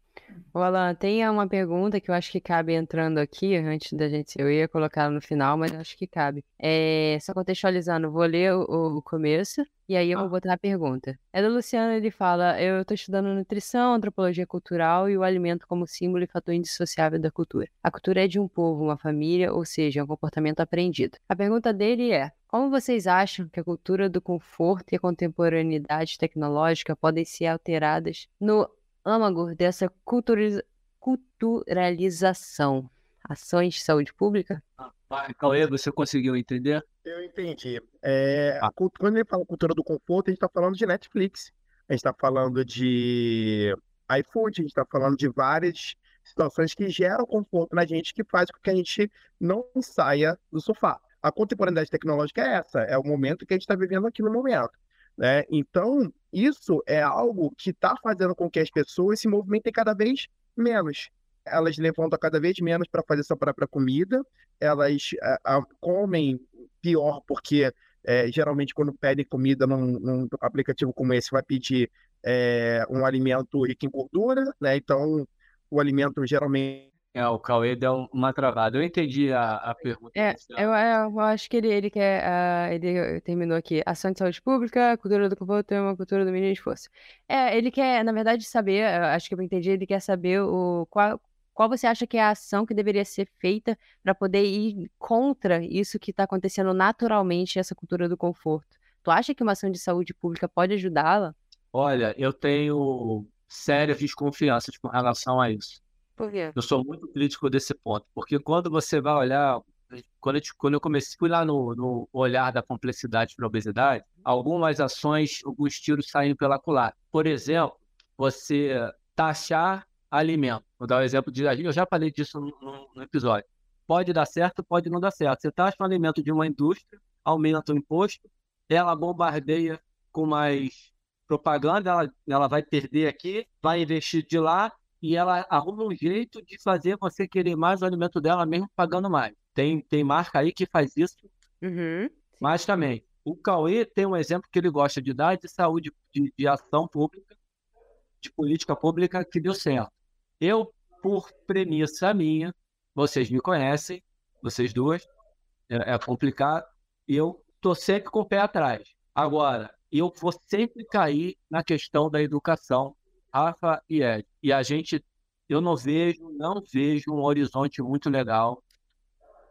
O Alan, tem uma pergunta que eu acho que cabe entrando aqui, antes da gente. Eu ia colocar no final, mas acho que cabe. É, só contextualizando, vou ler o, o começo e aí eu vou ah. botar a pergunta. É do Luciano, ele fala: Eu estou estudando nutrição, antropologia cultural e o alimento como símbolo e fator indissociável da cultura. A cultura é de um povo, uma família, ou seja, é um comportamento aprendido. A pergunta dele é: como vocês acham que a cultura do conforto e a contemporaneidade tecnológica podem ser alteradas no âmago dessa culturiza culturalização? Ações de saúde pública? Ah, Cauê, você conseguiu entender? Eu entendi. É, ah. Quando ele fala cultura do conforto, a gente está falando de Netflix, a gente está falando de iFood, a gente está falando de várias situações que geram conforto na gente, que faz com que a gente não saia do sofá. A contemporaneidade tecnológica é essa, é o momento que a gente está vivendo aqui no momento. Né? Então, isso é algo que está fazendo com que as pessoas se movimentem cada vez menos. Elas levantam cada vez menos para fazer sua própria comida, elas a, a, comem pior, porque é, geralmente quando pedem comida num, num, aplicativo como esse, vai pedir é, um alimento rico em gordura, né? Então, o alimento geralmente é, o Cauê deu uma travada. Eu entendi a, a pergunta. É, eu, eu, acho que ele, ele quer. Uh, ele terminou aqui. Ação de saúde pública, cultura do conforto uma cultura do mínimo esforço. É, ele quer, na verdade, saber, acho que eu entendi, ele quer saber o, qual, qual você acha que é a ação que deveria ser feita para poder ir contra isso que está acontecendo naturalmente, essa cultura do conforto? Tu acha que uma ação de saúde pública pode ajudá-la? Olha, eu tenho sérias desconfianças com relação a isso. Por quê? Eu sou muito crítico desse ponto, porque quando você vai olhar, quando eu, quando eu comecei, lá no, no olhar da complexidade para a obesidade, algumas ações, alguns tiros saem pela culatra. Por exemplo, você taxar alimento. Vou dar um exemplo de. Eu já falei disso no, no episódio. Pode dar certo, pode não dar certo. Você taxa um alimento de uma indústria, aumenta o imposto, ela bombardeia com mais propaganda, ela, ela vai perder aqui, vai investir de lá, e ela arruma um jeito de fazer você querer mais o alimento dela mesmo pagando mais. Tem, tem marca aí que faz isso, uhum, mas também. O Cauê tem um exemplo que ele gosta de dar de saúde, de, de ação pública, de política pública que deu certo. Eu, por premissa minha, vocês me conhecem, vocês duas, é, é complicado, eu tô sempre com o pé atrás. Agora, eu vou sempre cair na questão da educação Rafa e Ed. E a gente, eu não vejo, não vejo um horizonte muito legal.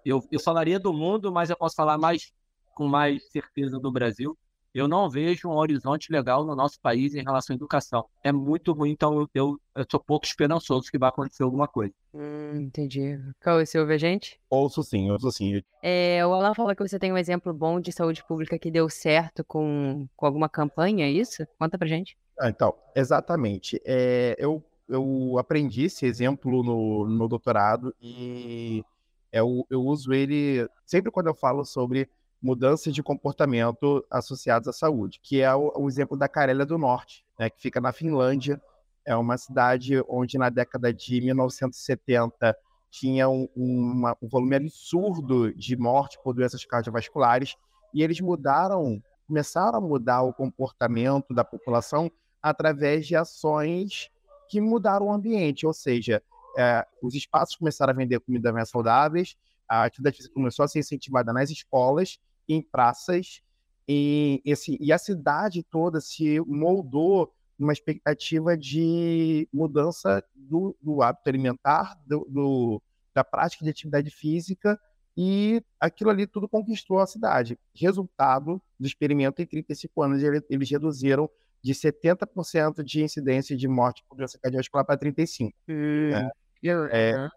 Eu, eu falaria do mundo, mas eu posso falar mais com mais certeza do Brasil. Eu não vejo um horizonte legal no nosso país em relação à educação. É muito ruim, então eu, eu, eu sou pouco esperançoso que vai acontecer alguma coisa. Hum, entendi. Cauê, você ouve a gente? Ouço sim, ouço sim. É, o Alan falou que você tem um exemplo bom de saúde pública que deu certo com, com alguma campanha, é isso? Conta pra gente. Ah, então, exatamente. É, eu, eu aprendi esse exemplo no, no doutorado e eu, eu uso ele sempre quando eu falo sobre mudanças de comportamento associados à saúde, que é o, o exemplo da Carélia do Norte, né, que fica na Finlândia, é uma cidade onde na década de 1970 tinha um, uma, um volume absurdo de morte por doenças cardiovasculares e eles mudaram, começaram a mudar o comportamento da população através de ações que mudaram o ambiente, ou seja, é, os espaços começaram a vender comida mais saudáveis, a atividade física começou a ser incentivada nas escolas, em praças, e, esse, e a cidade toda se moldou numa expectativa de mudança do, do hábito alimentar, do, do, da prática de atividade física, e aquilo ali tudo conquistou a cidade. Resultado do experimento, em 35 anos, eles reduziram de 70% de incidência de morte por doença cardiovascular para 35%. Hum. É, é,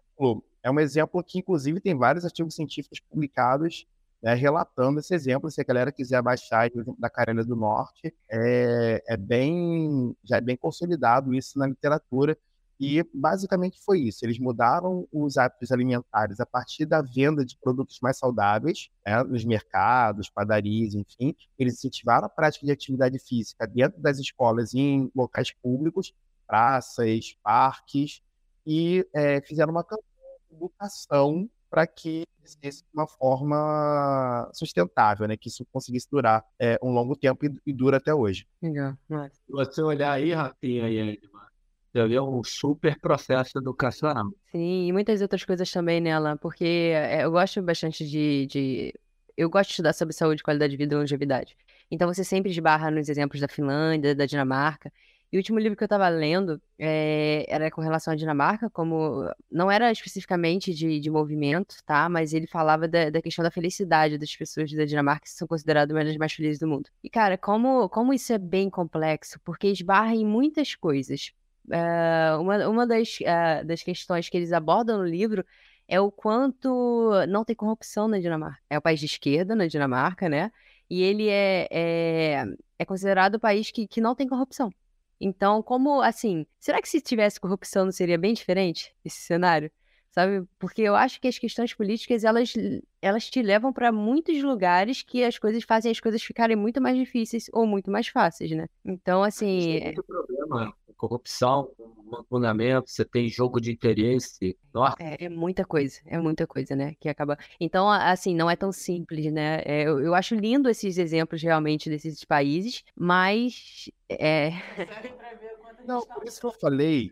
é um exemplo que, inclusive, tem vários artigos científicos publicados né, relatando esse exemplo. Se a galera quiser baixar da Carolina do Norte, é, é bem, já é bem consolidado isso na literatura. E basicamente foi isso. Eles mudaram os hábitos alimentares a partir da venda de produtos mais saudáveis, né, nos mercados, padarias, enfim. Eles incentivaram a prática de atividade física dentro das escolas e em locais públicos, praças, parques, e é, fizeram uma campanha de educação para que existisse uma forma sustentável, né? Que isso conseguisse durar é, um longo tempo e, e dura até hoje. Legal. Se você olhar aí, Rafinha e Edmar, vê um super processo educacional. Sim, e muitas outras coisas também nela, porque é, eu gosto bastante de, de... Eu gosto de estudar sobre saúde, qualidade de vida e longevidade. Então você sempre esbarra nos exemplos da Finlândia, da Dinamarca, e o último livro que eu estava lendo é, era com relação à Dinamarca, como não era especificamente de, de movimento, tá? Mas ele falava da, da, questão da felicidade das pessoas da Dinamarca, que são consideradas uma das mais felizes do mundo. E, cara, como, como isso é bem complexo, porque esbarra em muitas coisas. Uh, uma uma das, uh, das questões que eles abordam no livro é o quanto não tem corrupção na Dinamarca. É o país de esquerda na Dinamarca, né? E ele é, é, é considerado o país que, que não tem corrupção. Então, como assim, será que se tivesse corrupção não seria bem diferente esse cenário? Sabe? Porque eu acho que as questões políticas, elas, elas te levam para muitos lugares que as coisas fazem as coisas ficarem muito mais difíceis ou muito mais fáceis, né? Então, assim. Tem muito problema. Corrupção, fundamento, você tem jogo de interesse. É, é, muita coisa, é muita coisa, né? Que acaba. Então, assim, não é tão simples, né? É, eu, eu, acho lindo esses exemplos realmente desses países, mas. É... Não, por isso que eu falei,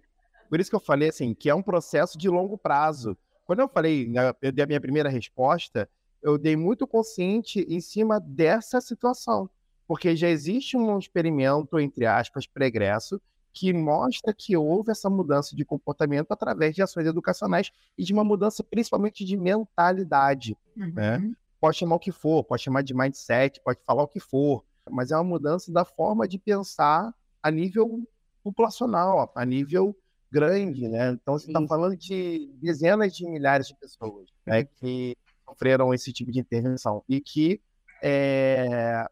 por isso que eu falei assim, que é um processo de longo prazo. Quando eu falei, eu dei a minha primeira resposta, eu dei muito consciente em cima dessa situação. Porque já existe um experimento, entre aspas, pregresso, que mostra que houve essa mudança de comportamento através de ações educacionais e de uma mudança principalmente de mentalidade. Né? Uhum. Né? Pode chamar o que for, pode chamar de mindset, pode falar o que for, mas é uma mudança da forma de pensar a nível populacional, a nível grande, né? Então você está falando de dezenas de milhares de pessoas né, uhum. que sofreram esse tipo de intervenção e que é,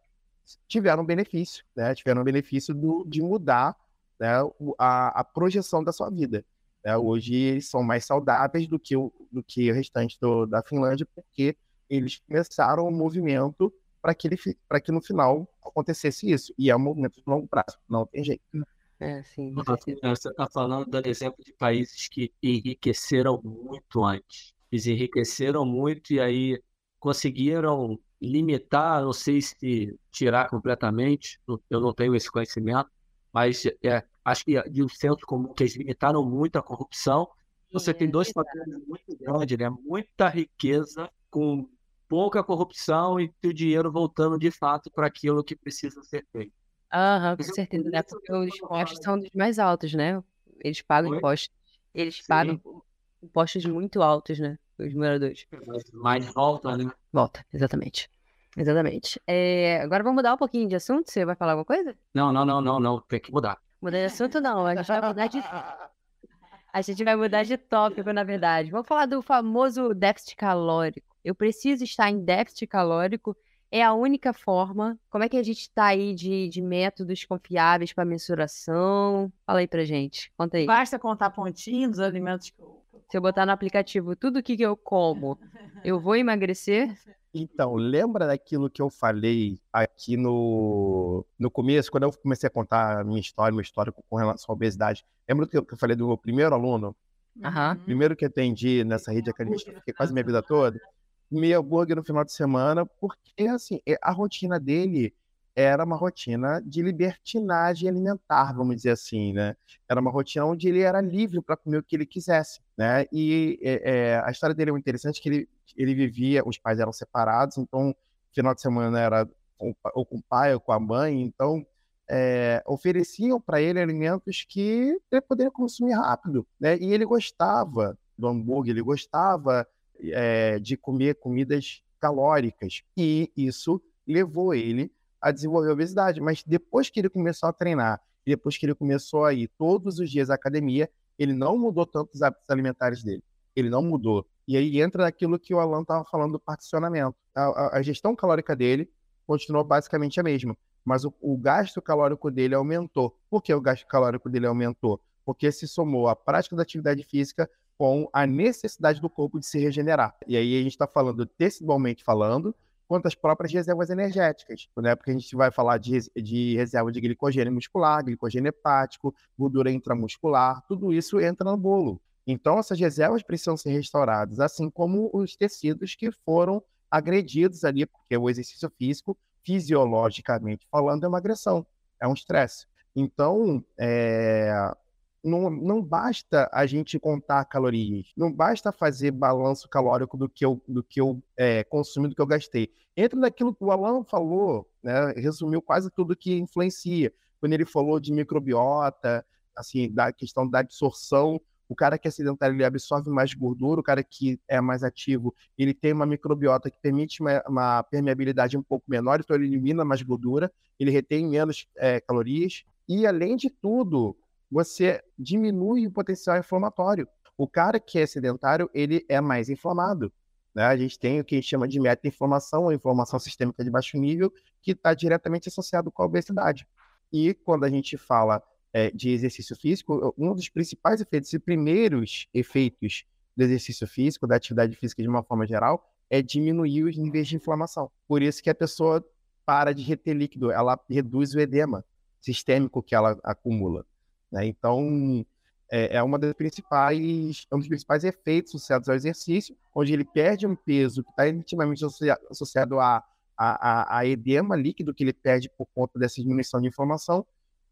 tiveram benefício, né? Tiveram benefício do, de mudar né, a, a projeção da sua vida. Né? Hoje eles são mais saudáveis do que o, do que o restante do, da Finlândia, porque eles começaram um movimento para que, ele, que no final acontecesse isso. E é um movimento de longo prazo, não tem jeito. É, sim. Você está falando do exemplo de países que enriqueceram muito antes. Eles enriqueceram muito e aí conseguiram limitar, não sei se tirar completamente, eu não tenho esse conhecimento, mas é, acho que de um senso comum que eles limitaram muito a corrupção. Você tem dois fatores muito grandes, né? Muita riqueza com pouca corrupção e o dinheiro voltando de fato para aquilo que precisa ser feito. Aham, com certeza, né? Porque os impostos são dos mais altos, né? Eles pagam Oi? impostos. Eles Sim. pagam impostos muito altos, né? Os moradores. Mais volta, né? Volta, exatamente. Exatamente. É, agora vamos mudar um pouquinho de assunto? Você vai falar alguma coisa? Não, não, não, não, não. Tem que mudar. Mudar de assunto não, a gente vai mudar de. <laughs> A gente vai mudar de tópico, na verdade. Vamos falar do famoso déficit calórico. Eu preciso estar em déficit calórico. É a única forma. Como é que a gente está aí de, de métodos confiáveis para mensuração? Fala aí pra gente. Conta aí. Basta contar pontinho dos alimentos que eu. Se eu botar no aplicativo tudo o que, que eu como, eu vou emagrecer? Então, lembra daquilo que eu falei aqui no, no começo, quando eu comecei a contar a minha história, meu histórico com relação à obesidade? Lembra eu, que eu falei do meu primeiro aluno? Uhum. Primeiro que atendi nessa rede acadêmica, fiquei quase minha vida toda. Meio hambúrguer no final de semana, porque, assim, é, a rotina dele era uma rotina de libertinagem alimentar, vamos dizer assim, né? Era uma rotina onde ele era livre para comer o que ele quisesse, né? E é, é, a história dele é muito interessante, que ele, ele vivia, os pais eram separados, então final de semana era com, ou com o pai ou com a mãe, então é, ofereciam para ele alimentos que ele poderia consumir rápido, né? E ele gostava do hambúrguer, ele gostava é, de comer comidas calóricas, e isso levou ele a desenvolver obesidade. Mas depois que ele começou a treinar, depois que ele começou a ir todos os dias à academia, ele não mudou tanto os hábitos alimentares dele. Ele não mudou. E aí entra naquilo que o Alan estava falando do particionamento. A, a, a, gestão calórica dele continuou basicamente a mesma, mas o, o gasto calórico dele aumentou. Por que o gasto calórico dele aumentou? Porque se somou a prática da atividade física com a necessidade do corpo de se regenerar. E aí a gente está falando, tecidualmente falando, quanto às próprias reservas energéticas, né? Porque a gente vai falar de, de reserva de glicogênio muscular, glicogênio hepático, gordura intramuscular, tudo isso entra no bolo. Então, essas reservas precisam ser restauradas, assim como os tecidos que foram agredidos ali, porque o exercício físico, fisiologicamente falando, é uma agressão, é um estresse. Então, é, não, não basta a gente contar calorias, não basta fazer balanço calórico do que eu, do que eu é, consumi, do que eu gastei. Entra naquilo que o Alan falou, né, resumiu quase tudo que influencia. Quando ele falou de microbiota, assim, da questão da absorção, o cara que é sedentário ele absorve mais gordura, o cara que é mais ativo ele tem uma microbiota que permite uma, uma permeabilidade um pouco menor, então ele elimina mais gordura, ele retém menos é, calorias. E além de tudo, você diminui o potencial inflamatório. O cara que é sedentário, ele é mais inflamado. Né? A gente tem o que a gente chama de meta-inflamação, ou inflamação sistêmica de baixo nível, que está diretamente associado com a obesidade. E quando a gente fala é, de exercício físico, um dos principais efeitos e primeiros efeitos do exercício físico, da atividade física de uma forma geral, é diminuir os níveis de inflamação. Por isso que a pessoa para de reter líquido, ela reduz o edema sistêmico que ela acumula. Né? Então, é, é uma das principais, é um dos principais efeitos associados ao exercício, onde ele perde um peso que está intimamente associado a, a, a, edema líquido que ele perde por conta dessa diminuição de inflamação,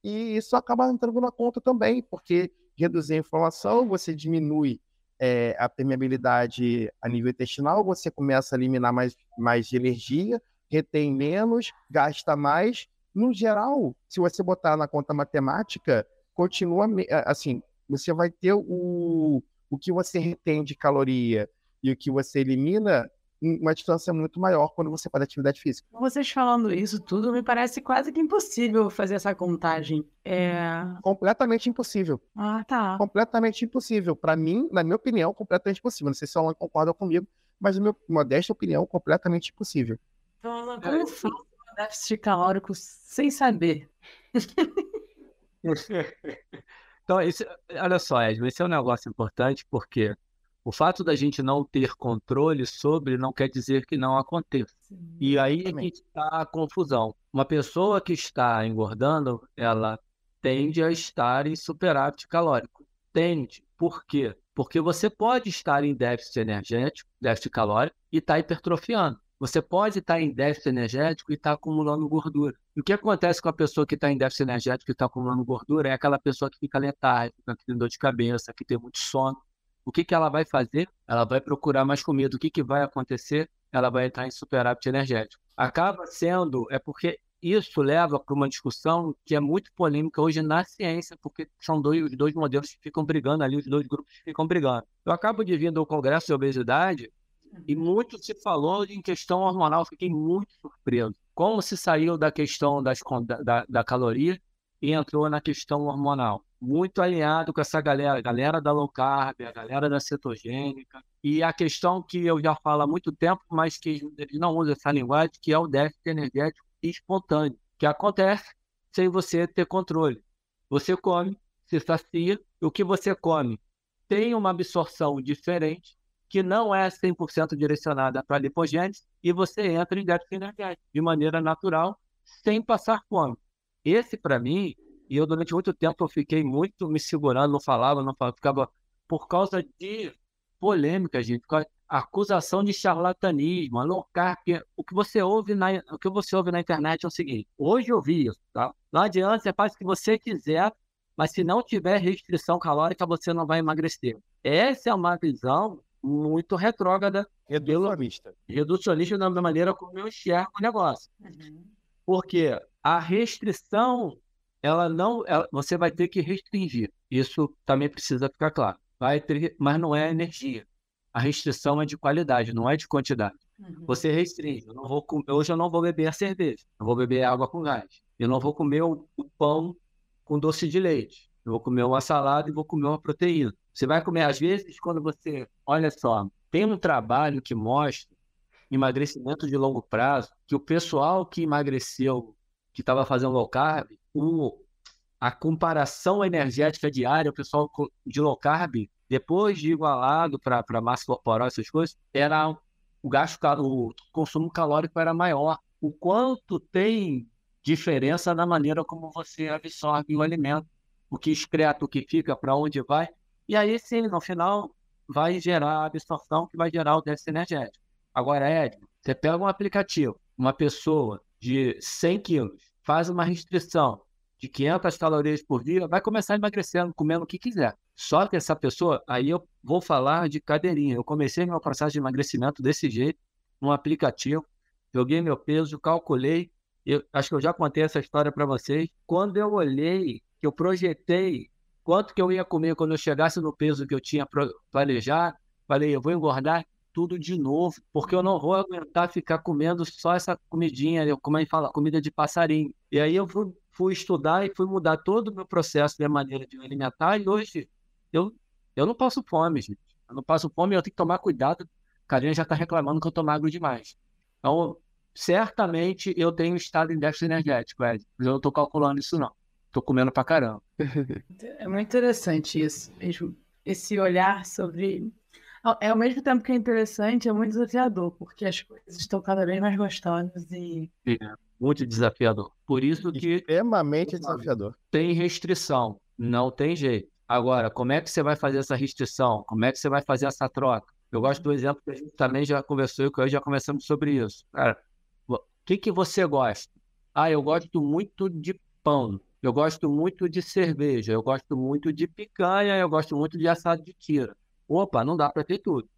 e isso acaba entrando na conta também, porque reduzir a inflamação, você diminui é, a permeabilidade a nível intestinal, você começa a eliminar mais, mais energia, retém menos, gasta mais. No geral, se você botar na conta matemática, continua assim, você vai ter o, o que você retém de caloria e o que você elimina uma distância muito maior quando você faz atividade física. Vocês falando isso tudo, me parece quase que impossível fazer essa contagem. É... Completamente impossível. Ah, tá. Completamente impossível. Para mim, na minha opinião, completamente impossível. Não sei se ela concorda comigo, mas na minha modesta opinião, completamente impossível. Então, Ana, como faz um déficit calórico sem saber? <laughs> então, esse, olha só, Edson, esse é um negócio importante porque o fato da gente não ter controle sobre não quer dizer que não aconteça. Sim, e aí é que está a confusão. Uma pessoa que está engordando, ela tende a estar em superávit calórico. Tende. Por quê? Porque você pode estar em déficit energético, déficit calórico, e estar tá hipertrofiando. Você pode estar em déficit energético e estar acumulando gordura. E o que acontece com a pessoa que está em déficit energético e está acumulando gordura é aquela pessoa que fica letárgica, que tem dor de cabeça, que tem muito sono. O que, que ela vai fazer? Ela vai procurar mais comida. O que, que vai acontecer? Ela vai entrar em superávit energético. Acaba sendo, é porque isso leva para uma discussão que é muito polêmica hoje na ciência, porque são dois, dois modelos que ficam brigando ali, os dois grupos ficam brigando. Eu acabo de vir do Congresso de Obesidade e muito se falou em questão hormonal, fiquei muito surpreso. Como se saiu da questão das, da, da caloria e entrou na questão hormonal. Muito alinhado com essa galera, galera da low carb, a galera da cetogênica. E a questão que eu já falo há muito tempo, mas que eles não usam essa linguagem, que é o déficit energético espontâneo, que acontece sem você ter controle. Você come, se sacia, e o que você come tem uma absorção diferente que não é 100% direcionada para lipogênese e você entra em déficit energético de maneira natural, sem passar fome. Esse, para mim, e eu durante muito tempo eu fiquei muito me segurando, não falava, não falava, ficava por causa de polêmica, gente, acusação de charlatanismo, low carb, o que você ouve na o que você ouve na internet é o seguinte: hoje eu vi isso, tá? Não adianta, você faz o que você quiser, mas se não tiver restrição calórica, você não vai emagrecer. Essa é uma visão muito retrógrada. Reducionista. Reducionista da maneira como eu enxergo o negócio. Uhum. Porque a restrição, ela não. Ela, você vai ter que restringir. Isso também precisa ficar claro. Vai ter, mas não é energia. A restrição é de qualidade, não é de quantidade. Uhum. Você restringe. Eu vou, hoje eu não vou beber a cerveja. Eu vou beber água com gás. Eu não vou comer o, o pão com doce de leite. Eu vou comer uma salada e vou comer uma proteína. Você vai comer, às vezes, quando você. Olha só, tem um trabalho que mostra emagrecimento de longo prazo, que o pessoal que emagreceu, que estava fazendo low carb, o, a comparação energética diária, o pessoal de low carb, depois de igualado para massa corporal, essas coisas, era o gasto, o consumo calórico era maior. O quanto tem diferença na maneira como você absorve o alimento, o que excreta, o que fica, para onde vai. E aí, sim, no final, vai gerar a absorção que vai gerar o déficit energético. Agora, Ed, você pega um aplicativo, uma pessoa de 100 quilos, faz uma restrição de 500 calorias por dia, vai começar emagrecendo, comendo o que quiser. Só que essa pessoa, aí eu vou falar de cadeirinha. Eu comecei meu processo de emagrecimento desse jeito, num aplicativo, joguei meu peso, calculei. Eu, acho que eu já contei essa história para vocês. Quando eu olhei, que eu projetei quanto que eu ia comer quando eu chegasse no peso que eu tinha planejado, falei, eu vou engordar tudo de novo, porque eu não vou aguentar ficar comendo só essa comidinha, como a gente fala, comida de passarinho. E aí eu fui, fui estudar e fui mudar todo o meu processo de maneira de me alimentar, e hoje eu, eu não passo fome, gente. Eu não passo fome, eu tenho que tomar cuidado. Carinha já está reclamando que eu tô magro demais. Então, certamente eu tenho estado em déficit energético, Ed. Eu não estou calculando isso, não tô comendo pra caramba. <laughs> É muito interessante isso, esse olhar sobre. É ao mesmo tempo que é interessante, é muito desafiador, porque as coisas estão cada vez mais gostosas e. É, muito desafiador. Por isso que. Extremamente desafiador. Tem restrição, não tem jeito. Agora, como é que você vai fazer essa restrição? Como é que você vai fazer essa troca? Eu gosto do exemplo que a gente também já conversou e que hoje já conversamos sobre isso. Cara, o que, que você gosta? Ah, eu gosto muito de pão. Eu gosto muito de cerveja, eu gosto muito de picanha, eu gosto muito de assado de tira. Opa, não dá para ter tudo.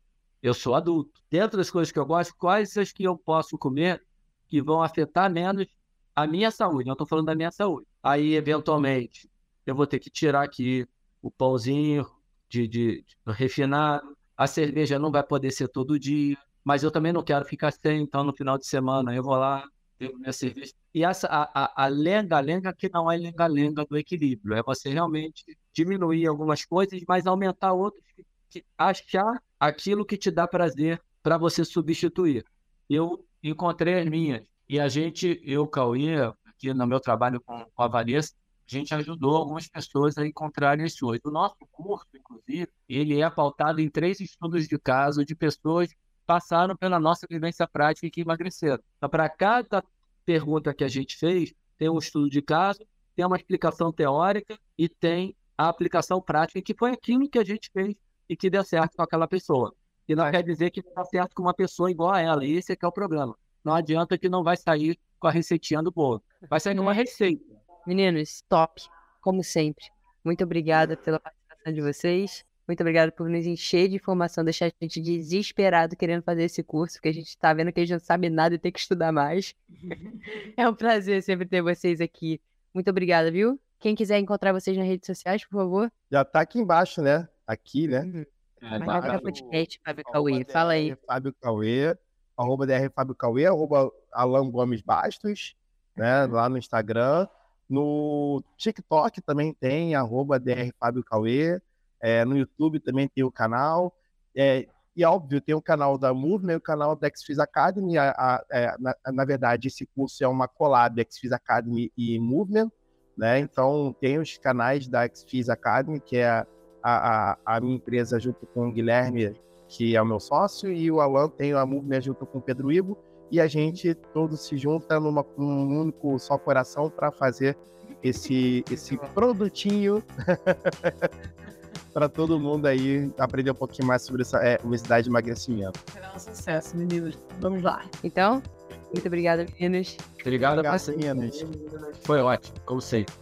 Eu sou adulto. Dentro das coisas que eu gosto, quais as que eu posso comer que vão afetar menos a minha saúde? Eu estou falando da minha saúde. Aí, eventualmente, eu vou ter que tirar aqui o pãozinho de, de, de refinado. A cerveja não vai poder ser todo dia, mas eu também não quero ficar sem. Então, no final de semana, eu vou lá, bebo minha cerveja. E essa, a, lenga-lenga que não é lenga-lenga do equilíbrio. É você realmente diminuir algumas coisas, mas aumentar outras. Que, achar aquilo que te dá prazer para você substituir. Eu encontrei as minhas. E a gente, eu, Cauê, aqui no meu trabalho com, a Vanessa, a gente ajudou algumas pessoas a encontrarem as suas. O nosso curso, inclusive, ele é pautado em três estudos de caso de pessoas que passaram pela nossa vivência prática e que emagreceram. Então, para cada pergunta que a gente fez, tem um estudo de caso, tem uma explicação teórica e tem a aplicação prática, que foi aquilo que a gente fez e que deu certo com aquela pessoa. E não quer dizer que dá certo com uma pessoa igual a ela. E esse é que é o problema. Não adianta que não vai sair com a receitinha do bolo. Vai sair numa receita. Meninos, top. Como sempre. Muito obrigada pela participação de vocês. Muito obrigada por nos encher de informação, deixar a gente desesperado querendo fazer esse curso, porque a gente está vendo que a gente não sabe nada e tem que estudar mais. <laughs> é um prazer sempre ter vocês aqui. Muito obrigada, viu? Quem quiser encontrar vocês nas redes sociais, por favor. Já está aqui embaixo, né? Aqui, né? Uhum. É, podcast, Fábio Cauê. Fala aí. Fábio Cauê, arroba DR Fábio Cauê, arroba Alan Gomes Bastos, né? Lá no Instagram. No TikTok também tem, arroba DR Fábio Cauê. É, no YouTube também tem o canal. É, e óbvio, tem o canal da Movement e o canal da XFIS Academy. A, a, é, na, na, verdade, esse curso é uma collab XFIS Academy e Movement. Né? Então, tem os canais da XFIS Academy, que é a, a, a minha empresa junto com o Guilherme, que é o meu sócio, e o Alan tem Amor Me Junto com o Pedro Ivo, e a gente todos se junta numa, num único só coração para fazer esse, esse produtinho <laughs> para todo mundo aí aprender um pouquinho mais sobre essa é, obesidade e emagrecimento. Será um sucesso, meninos. Vamos lá. Então, muito obrigada, meninos. Obrigado, Obrigado, meninas. Foi ótimo, como sempre.